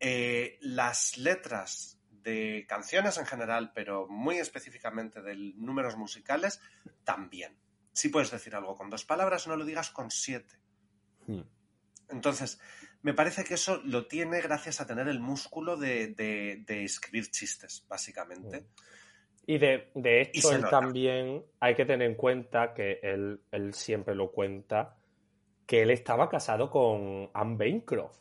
Eh, las letras de canciones en general, pero muy específicamente de números musicales, también. Si puedes decir algo con dos palabras, no lo digas con siete. Mm. Entonces, me parece que eso lo tiene gracias a tener el músculo de, de- de escribir chistes, básicamente. Y de, hecho, él también hay que tener en cuenta que él, él siempre lo cuenta, que él estaba casado con Anne Bancroft.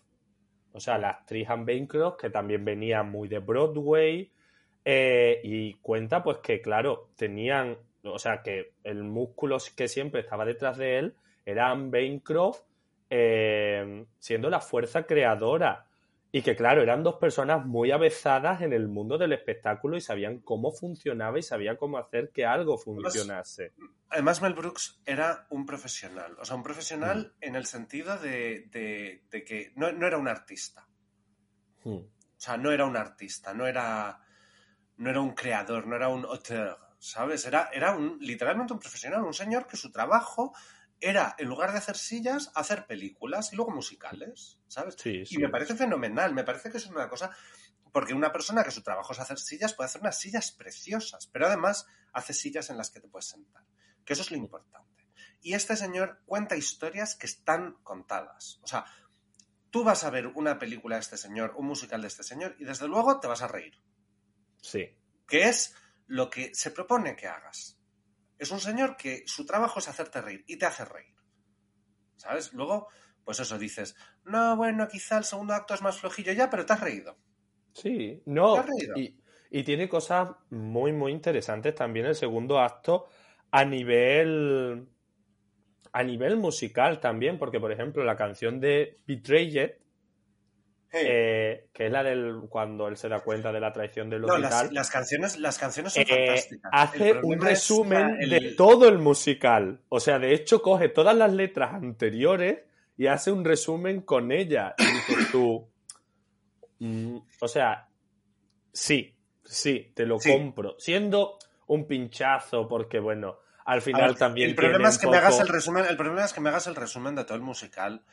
O sea, la actriz Anne Bancroft, que también venía muy de Broadway, eh, y cuenta pues que, claro, tenían, o sea, que el músculo que siempre estaba detrás de él era Anne Bancroft, eh, siendo la fuerza creadora. Y que, claro, eran dos personas muy avezadas en el mundo del espectáculo y sabían cómo funcionaba y sabían cómo hacer que algo funcionase. Además, Mel Brooks era un profesional. O sea, un profesional en el sentido de, de- de que no, no era un artista. Hmm. O sea, no era un artista, no era, no era un creador, no era un auteur, ¿sabes? Era, era un, literalmente un profesional, un señor que su trabajo era, en lugar de hacer sillas, hacer películas y luego musicales, ¿sabes? Sí, Y me parece fenomenal, me parece que es una cosa, porque una persona que su trabajo es hacer sillas puede hacer unas sillas preciosas, pero además hace sillas en las que te puedes sentar, que eso es lo importante. Y este señor cuenta historias que están contadas. O sea, tú vas a ver una película de este señor, un musical de este señor, y desde luego te vas a reír, Sí. que es lo que se propone que hagas. Es un señor que su trabajo es hacerte reír y te hace reír. ¿Sabes? Luego, pues eso dices, no, bueno, quizá el segundo acto es más flojillo ya, pero te has reído. Sí, no. ¿Te has reído? Y, y tiene cosas muy, muy interesantes también el segundo acto a nivel. A nivel musical también, porque por ejemplo la canción de Betrayed, Hey, eh, que es la del cuando él se da cuenta de la traición del no, las, canciones, las canciones son eh, fantásticas. Hace un resumen el- de todo el musical. O sea, de hecho coge todas las letras anteriores y hace un resumen con ella. Y dices tú, mm, o sea, sí, sí, te lo Sí. compro. Siendo un pinchazo, porque bueno, al final ver, también el problema es que un me hagas poco- el resumen, el problema es que me hagas el resumen de todo el musical,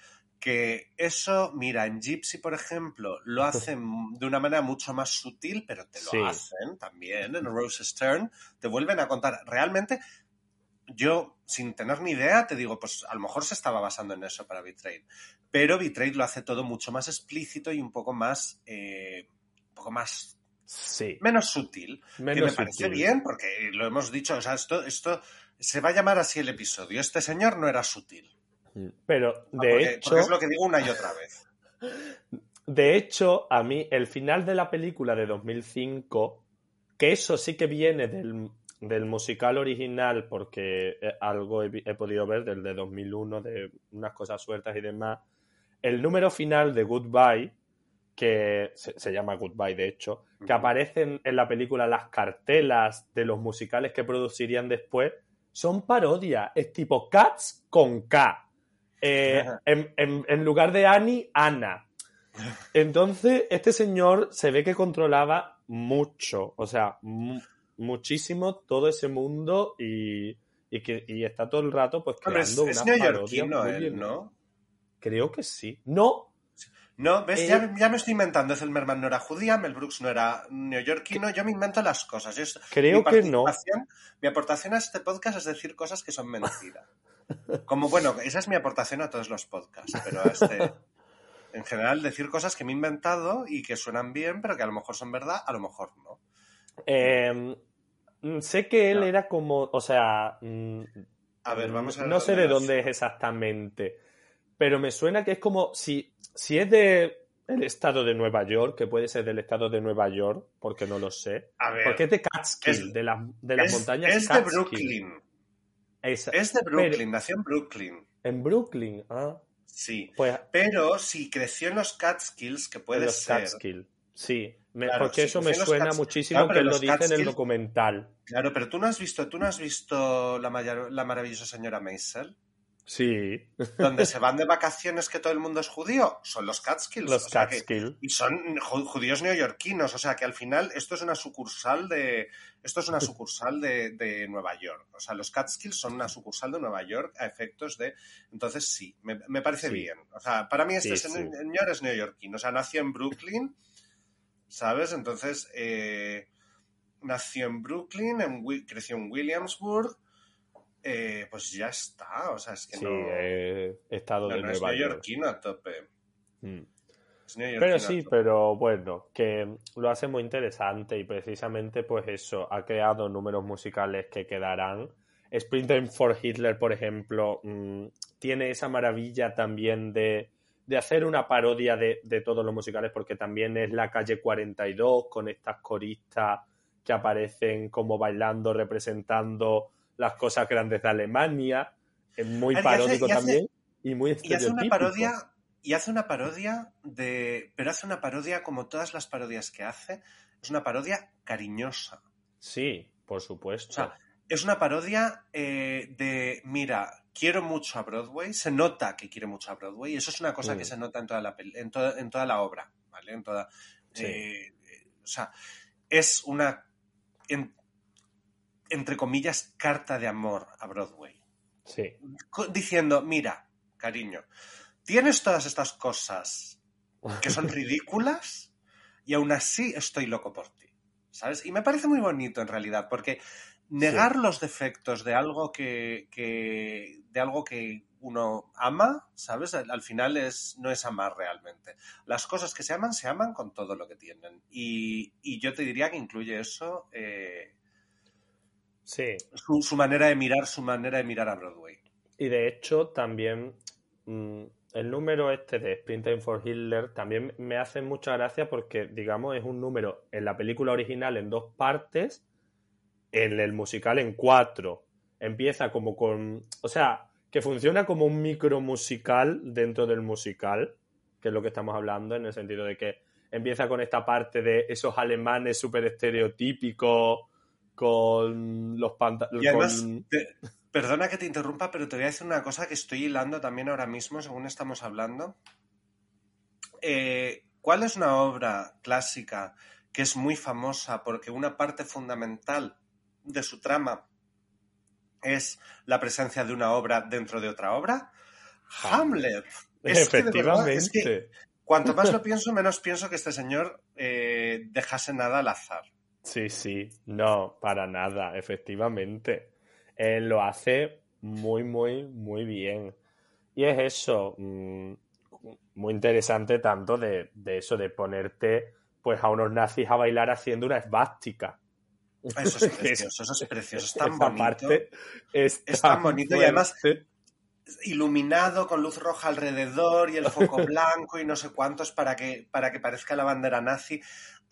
que eso, mira, en Gypsy, por ejemplo, lo hacen de una manera mucho más sutil, pero te lo Sí. hacen también en Rose Stern, te vuelven a contar. Realmente, yo, sin tener ni idea, te digo, pues a lo mejor se estaba basando en eso para Betrayed, pero Betrayed lo hace todo mucho más explícito y un poco más, eh, un poco más, Sí. menos sutil que me parece bien, porque lo hemos dicho, o sea, esto, esto se va a llamar así el episodio. Este señor no era sutil. Pero de porque, hecho, porque es lo que digo una y otra vez. <laughs> de hecho, a mí el final de la película de 2005, que eso sí que viene del, del musical original, porque eh, algo he, podido ver del de 2001, de unas cosas sueltas y demás, el número final de Goodbye, que se, se llama Goodbye de hecho, que aparecen en la película las cartelas de los musicales que producirían después, son parodias. Es tipo Cats con K. Eh, en, en- en lugar de Annie, Ana. Entonces, este señor se ve que controlaba mucho, o sea, mu- muchísimo todo ese mundo y, y que y está todo el rato pues es, creando es una neoyorquino parodia muy él, bien. ¿no? Creo que sí. No, No, ¿ves? Eh, ya, ya me estoy inventando. Ethel Merman no era judía, Mel Brooks no era neoyorquino. Yo me invento las cosas. Yo- Creo mi que no. Mi aportación a este podcast es decir cosas que son mentiras. Como, bueno, esa es mi aportación a todos los podcasts, pero este... En general, decir cosas que me he inventado y que suenan bien, pero que a lo mejor son verdad, a lo mejor no. Eh, mm, sé que él No. era como, o sea, mm, A ver, vamos a ver no sé de dónde es exactamente, pero me suena que es como si, si es de el estado de Nueva York, que puede ser del estado de Nueva York, porque no lo sé, A ver, porque es de Catskill, es- de, las de las es, montañas es de Catskill. Brooklyn. Esa- Es de pero- Brooklyn, nació en Brooklyn. en Brooklyn, ah, Sí. pues Pero si creció en los Catskills, que en puede los ser. Catskill, sí, me- Claro, porque eso me en suena muchísimo Claro, que él lo dice en el documental. Claro, pero tú no has visto, tú no has visto la, la maravillosa señora Maisel, Sí, donde se van de vacaciones que todo el mundo es judío, son los Catskills. los o sea que- Catskill. y son ju- judíos neoyorquinos, o sea que al final esto es una sucursal de esto es una <laughs> sucursal de, de Nueva York. O sea, los Catskills son una sucursal de Nueva York a efectos de. Entonces sí, me, me parece Sí. bien. O sea, para mí este Sí, sí. señor es neoyorquino. O sea, nació en Brooklyn, ¿sabes? Entonces, eh, nació en Brooklyn, en creció en Williamsburg. Eh, pues ya está. O sea, es que Sí, no, eh, estado no, de no es Nueva York. neoyorquino a tope. Mm. Es Pero sí, pero bueno, que lo hace muy interesante y precisamente pues eso, ha creado números musicales que quedarán. Sprinter for Hitler, por ejemplo, mm, tiene esa maravilla también de, de hacer una parodia de, de todos los musicales porque también es la calle 42 con estas coristas que aparecen como bailando, representando las cosas grandes de Alemania. Es muy Ah, hace- paródico hace- también y muy Y hace una estereotípico. parodia, y hace una parodia de. Pero hace una parodia como todas las parodias que hace. Es una parodia cariñosa. Sí, por supuesto. O sea, es una parodia eh, de. Mira, quiero mucho a Broadway. Se nota que quiere mucho a Broadway. Y eso es una cosa Mm. que se nota en toda la en toda, en toda la obra. ¿Vale? En toda. Sí. eh, eh, o sea, es una. en- entre comillas, carta de amor a Broadway sí. diciendo, mira, cariño, tienes todas estas cosas que son <laughs> ridículas y aún así estoy loco por ti, ¿sabes? Y me parece muy bonito en realidad, porque negar los defectos de algo que, que- de algo que uno ama, ¿sabes? Al, al final es, no es amar realmente. Las cosas que se aman, se aman con todo lo que tienen. Y, y yo te diría que incluye eso, eh, Sí. su, su manera de mirar, su manera de mirar a Broadway. Y de hecho, también mm, el número este de Sprinting for Hitler también me hace mucha gracia porque, digamos, es un número en la película original en dos partes, en el musical en cuatro. Empieza como con. O sea, que funciona como un micro musical dentro del musical, que es lo que estamos hablando, en el sentido de que empieza con esta parte de esos alemanes súper estereotípicos, con los Y pantalones. te- perdona que te interrumpa, pero te voy a decir una cosa que estoy hilando también ahora mismo, según estamos hablando. Eh, ¿Cuál es una obra clásica que es muy famosa porque una parte fundamental de su trama es la presencia de una obra dentro de otra obra? Hamlet. Es que de verdad, es que Efectivamente. cuanto más lo pienso, menos pienso que este señor eh, dejase nada al azar. Sí, sí, no, para nada, efectivamente. Él lo hace muy, muy, muy bien. Y es eso, mm, muy interesante tanto de, de eso, de ponerte pues a unos nazis a bailar haciendo una esvástica. Eso es <laughs> precioso, eso es <laughs> precioso, es tan Esa bonito. parte es, Es tan bonito y además- iluminado con luz roja alrededor y el foco <laughs> blanco y no sé cuántos para que, para que parezca la bandera nazi.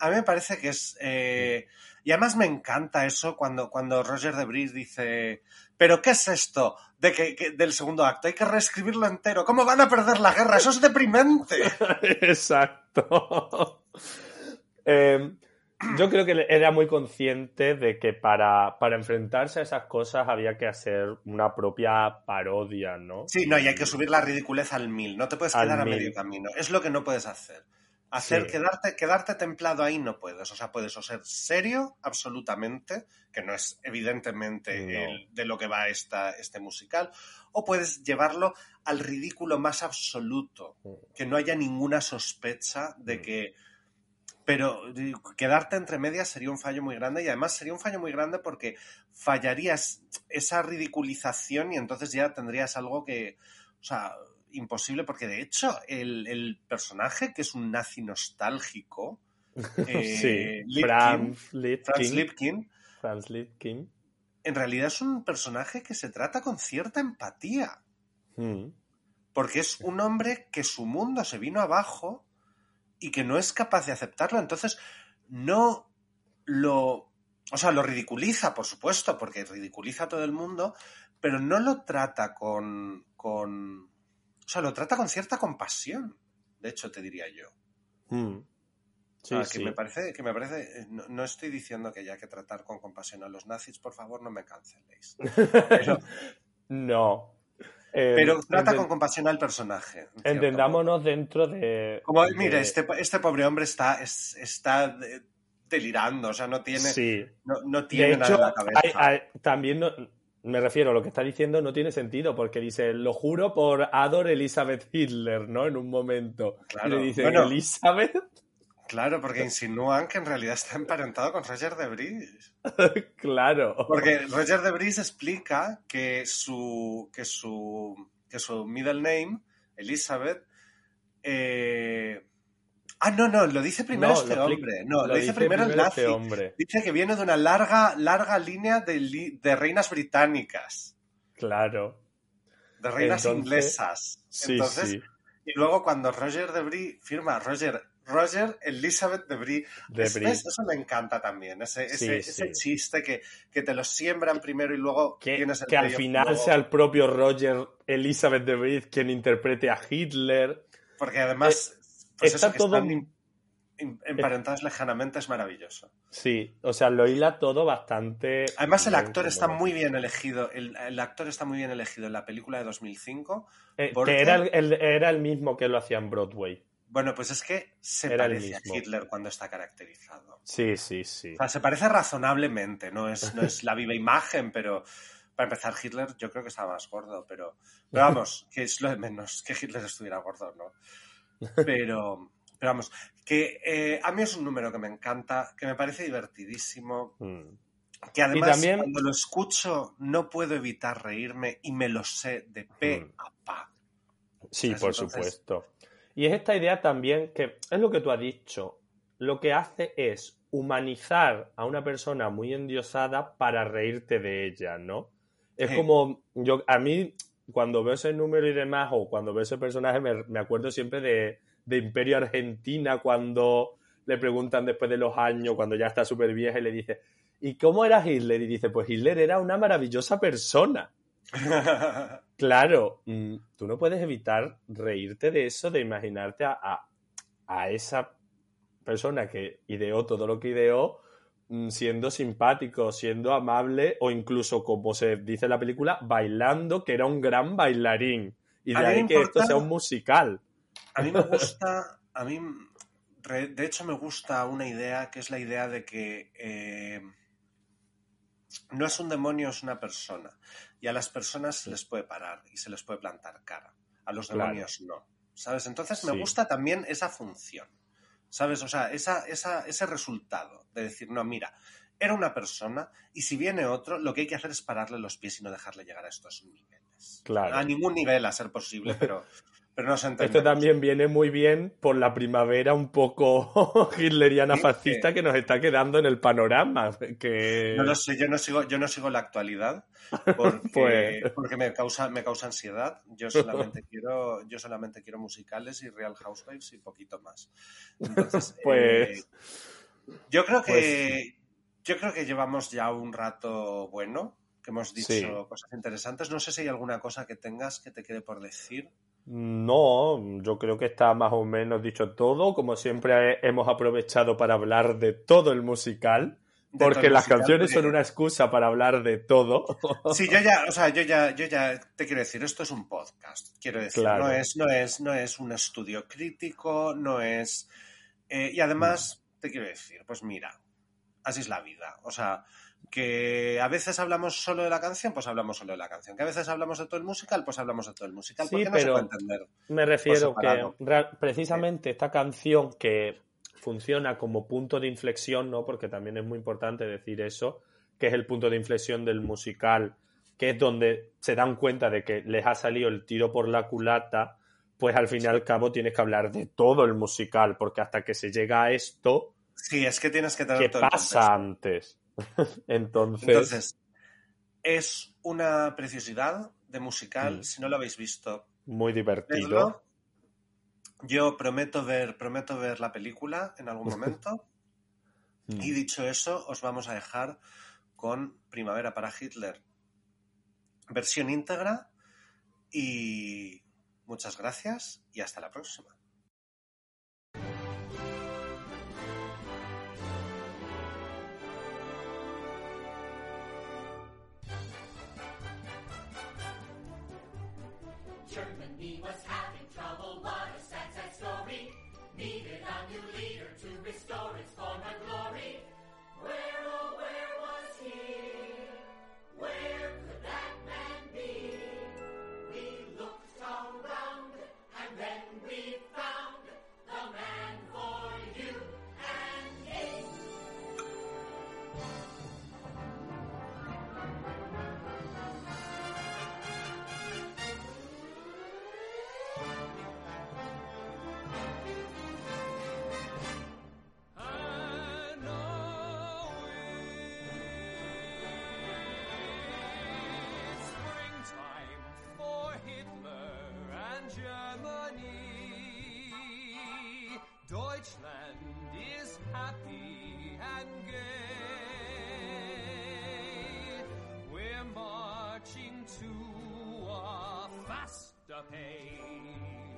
A mí me parece que es... eh, y además me encanta eso cuando, cuando Roger de Bris dice, pero ¿qué es esto de que, que- del segundo acto? Hay que reescribirlo entero. ¿Cómo van a perder la guerra? Eso es deprimente. <laughs> Exacto. <laughs> Eh, yo creo que era muy consciente de que para, para enfrentarse a esas cosas había que hacer una propia parodia, ¿no? Sí, no, y hay que subir la ridiculez al mil. No te puedes Al quedar a medio camino. Es lo que no puedes hacer. Hacer, Sí. quedarte, quedarte templado ahí no puedes. O sea, puedes o ser serio, absolutamente, que no es evidentemente No. el- de lo que va esta, este musical, o puedes llevarlo al ridículo más absoluto, Mm. que no haya ninguna sospecha de Mm. que... Pero quedarte entre medias sería un fallo muy grande y además sería un fallo muy grande porque fallarías esa ridiculización y entonces ya tendrías algo que, o sea, imposible porque de hecho el, el personaje que es un nazi nostálgico, <laughs> eh, sí, Lipkin, Franz Lipkin. Franz Lipkin, Franz Lipkin. en realidad es un personaje que se trata con cierta empatía. Mm. Porque es un hombre que su mundo se vino abajo y que no es capaz de aceptarlo. Entonces, no lo. O sea, lo ridiculiza, por supuesto, porque ridiculiza a todo el mundo, pero no lo trata con. con o sea, lo trata con cierta compasión. De hecho, te diría yo. Mm. O Sí, sea, sí. que me parece, que me parece. No, no estoy diciendo que haya que tratar con compasión a los nazis, por favor, no me canceléis. Pero, <laughs> no. Eh, pero trata con compasión al personaje. en. Entendámonos dentro de. Como, de- mire, este, este pobre hombre está, es- está de- delirando, o sea, no tiene, Sí. no, no De tiene nada hecho, en la cabeza. hay- hay- también no- me refiero a lo que está diciendo no tiene sentido porque dice, lo juro por Ador Elizabeth Hitler, ¿no? En un momento. Claro. Y le dice, Bueno. Elizabeth, Claro, porque insinúan que en realidad está emparentado con Roger de Bris. <laughs> claro. Porque Roger de Bris explica que su, que su, que su middle name, Elizabeth, eh... Ah, no, no, lo dice primero No, este lo hombre. No, lo, lo dice, dice primero el primero nazi. este hombre. Dice que viene de una larga, larga línea de, li- de reinas británicas, Claro. de reinas Entonces- inglesas. Sí, Entonces, sí. Y luego cuando Roger de Brie firma Roger, Roger Elizabeth de Brie, De es- Brie. ¿ves? eso me encanta también, ese, ese, Sí, ese sí. chiste que, que te lo siembran primero y luego Que, tienes el que al final luego. sea el propio Roger Elizabeth de Brid quien interprete a Hitler. Porque además, pues Eh, está eso, todo- están em- em- emparentados lejanamente es maravilloso. Sí, o sea, lo hila todo bastante. Además, el actor está muy bien elegido, el, el actor está muy bien elegido en la película de 2005. Eh, porque- Que era el, el- era el mismo que lo hacía en Broadway. Bueno, pues es que se Era parece a. Hitler cuando está caracterizado. Sí, sí, sí. O sea, se parece razonablemente, no es, no es la viva imagen, pero para empezar, Hitler yo creo que estaba más gordo, pero, pero <laughs> vamos, que es lo de menos que Hitler estuviera gordo, ¿no? Pero, pero vamos, que eh, a mí es un número que me encanta, que me parece divertidísimo, Mm. que además también- cuando lo escucho no puedo evitar reírme y me lo sé de pe Mm. a pa. Sí, ¿Sabes? por Entonces- supuesto. Y es esta idea también que es lo que tú has dicho. Lo que hace es humanizar a una persona muy endiosada para reírte de ella, ¿no? Es Sí. como yo a mí cuando veo ese número y demás o cuando veo ese personaje me, me acuerdo siempre de, de Imperio Argentina cuando le preguntan después de los años cuando ya está súper vieja y le dice ¿y cómo era Hitler? y dice pues Hitler era una maravillosa persona. <laughs> Claro, mm, tú no puedes evitar reírte de eso, de imaginarte a, a- a esa persona que ideó todo lo que ideó, siendo simpático, siendo amable o incluso, como se dice en la película, bailando, que era un gran bailarín. Y de ahí que esto sea un musical. A mí me gusta, a mí, de hecho me gusta una idea que es la idea de que eh, no es un demonio, es una persona. Y a las personas se les puede parar y se les puede plantar cara. A los Claro. demonios no. ¿sabes? Entonces me Sí. gusta también esa función, ¿sabes? O sea, esa, esa, ese resultado de decir, no, mira, era una persona y si viene otro, lo que hay que hacer es pararle los pies y no dejarle llegar a estos niveles. Claro. A ningún nivel, a ser posible, pero, pero no se entiende. Esto también viene muy bien por la primavera un poco <laughs> hitleriana fascista que- nos está quedando en el panorama. Que... No lo sé, yo no sigo, yo no sigo la actualidad <laughs> porque, Pues- porque me causa, me causa ansiedad. Yo <laughs> solamente quiero, yo solamente quiero musicales y Real Housewives y poquito más. Entonces, Pues- eh, yo creo que yo creo que llevamos ya un rato bueno, que hemos dicho Sí. cosas interesantes. No sé si hay alguna cosa que tengas que te quede por decir. No, yo creo que está más o menos dicho todo. Como siempre hemos aprovechado para hablar de todo el musical, porque las musical, canciones porque- son una excusa para hablar de todo. <laughs> Sí, yo ya, o sea, yo ya, yo ya te quiero decir, esto es un podcast, quiero decir, Claro. no es, no es, no es un estudio crítico, no es. eh, y además, te quiero decir, pues mira, así es la vida. O sea, que a veces hablamos solo de la canción, pues hablamos solo de la canción. Que a veces hablamos de todo el musical, pues hablamos de todo el musical. Sí, porque no pero- se puede entender. Me refiero que real- precisamente esta canción que funciona como punto de inflexión, ¿no? Porque también es muy importante decir eso, que es el punto de inflexión del musical, que es donde se dan cuenta de que les ha salido el tiro por la culata, pues al fin y al cabo tienes que hablar de todo el musical, porque hasta que se llega a esto, Sí, es que tienes que tener ¿qué todo pasa antes? <laughs> Entonces, Entonces, es una preciosidad de musical. Mm. Si no lo habéis visto, muy divertido. verlo. Yo prometo ver, prometo ver la película en algún <laughs> momento. Mm. y dicho eso, os vamos a dejar con Primavera para Hitler. Versión íntegra. Y muchas gracias y hasta la próxima. Faster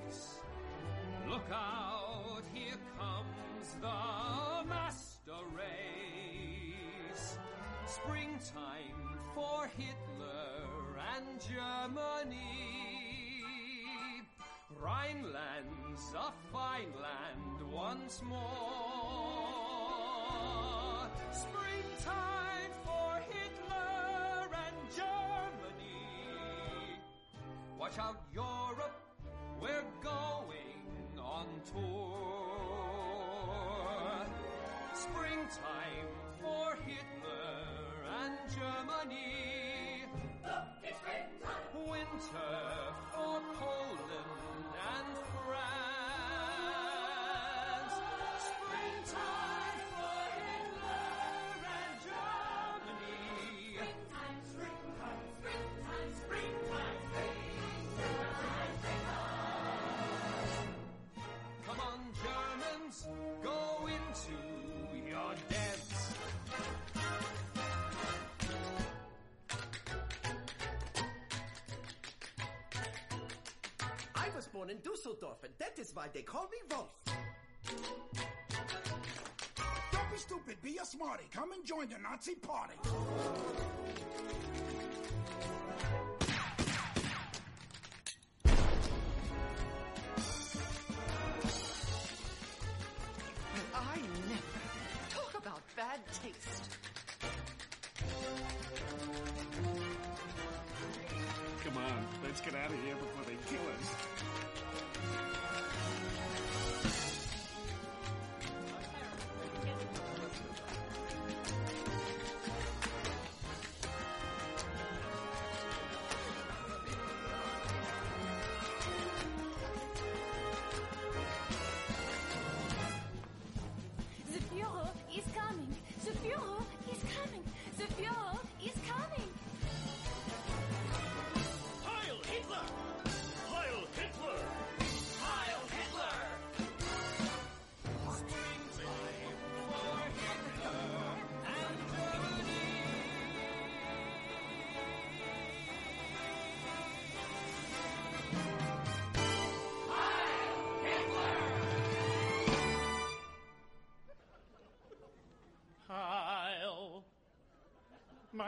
pace. Look out, here comes the master race. Springtime for Hitler and Germany. Rhineland's a fine land once more. Springtime Watch out, Europe, we're going on tour. Springtime for Hitler and Germany. Winter for Poland and France. Born in Dusseldorf, and that is why they call me Wolf. Don't be stupid, be a smarty. Come and join the Nazi party. I never. Talk about bad taste. Come on, let's get out of here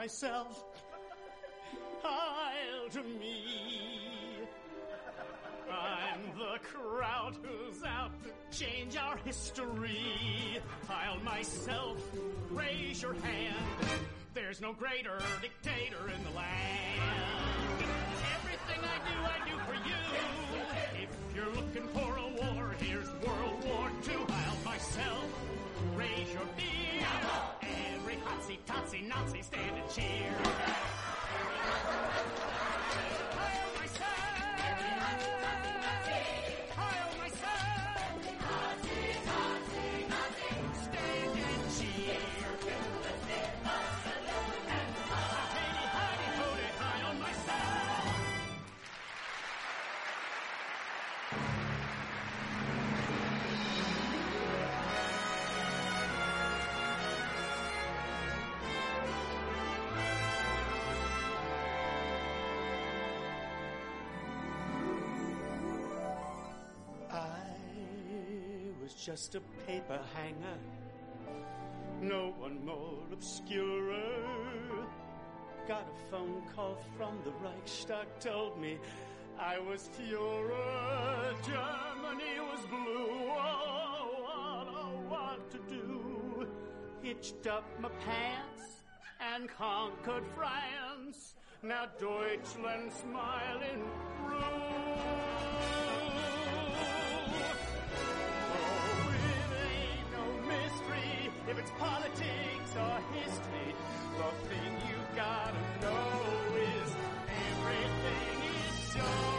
myself. I'll to me. I'm the crowd who's out to change our history. I'll myself raise your hand. There's no greater dictator in the land. Everything I do, I do for you. If you're looking for a war, here's World War II. I'll myself raise your beer. Every hotsy totsy Nazi stand and cheer. Just a paper hanger, no one more obscure. Got a phone call from the Reichstag, told me I was Führer. Germany was blue. Oh, what, oh, what to do? Hitched up my pants and conquered France. Now Deutschland smiling through. If it's politics or history. The thing you gotta know is everything is showbiz.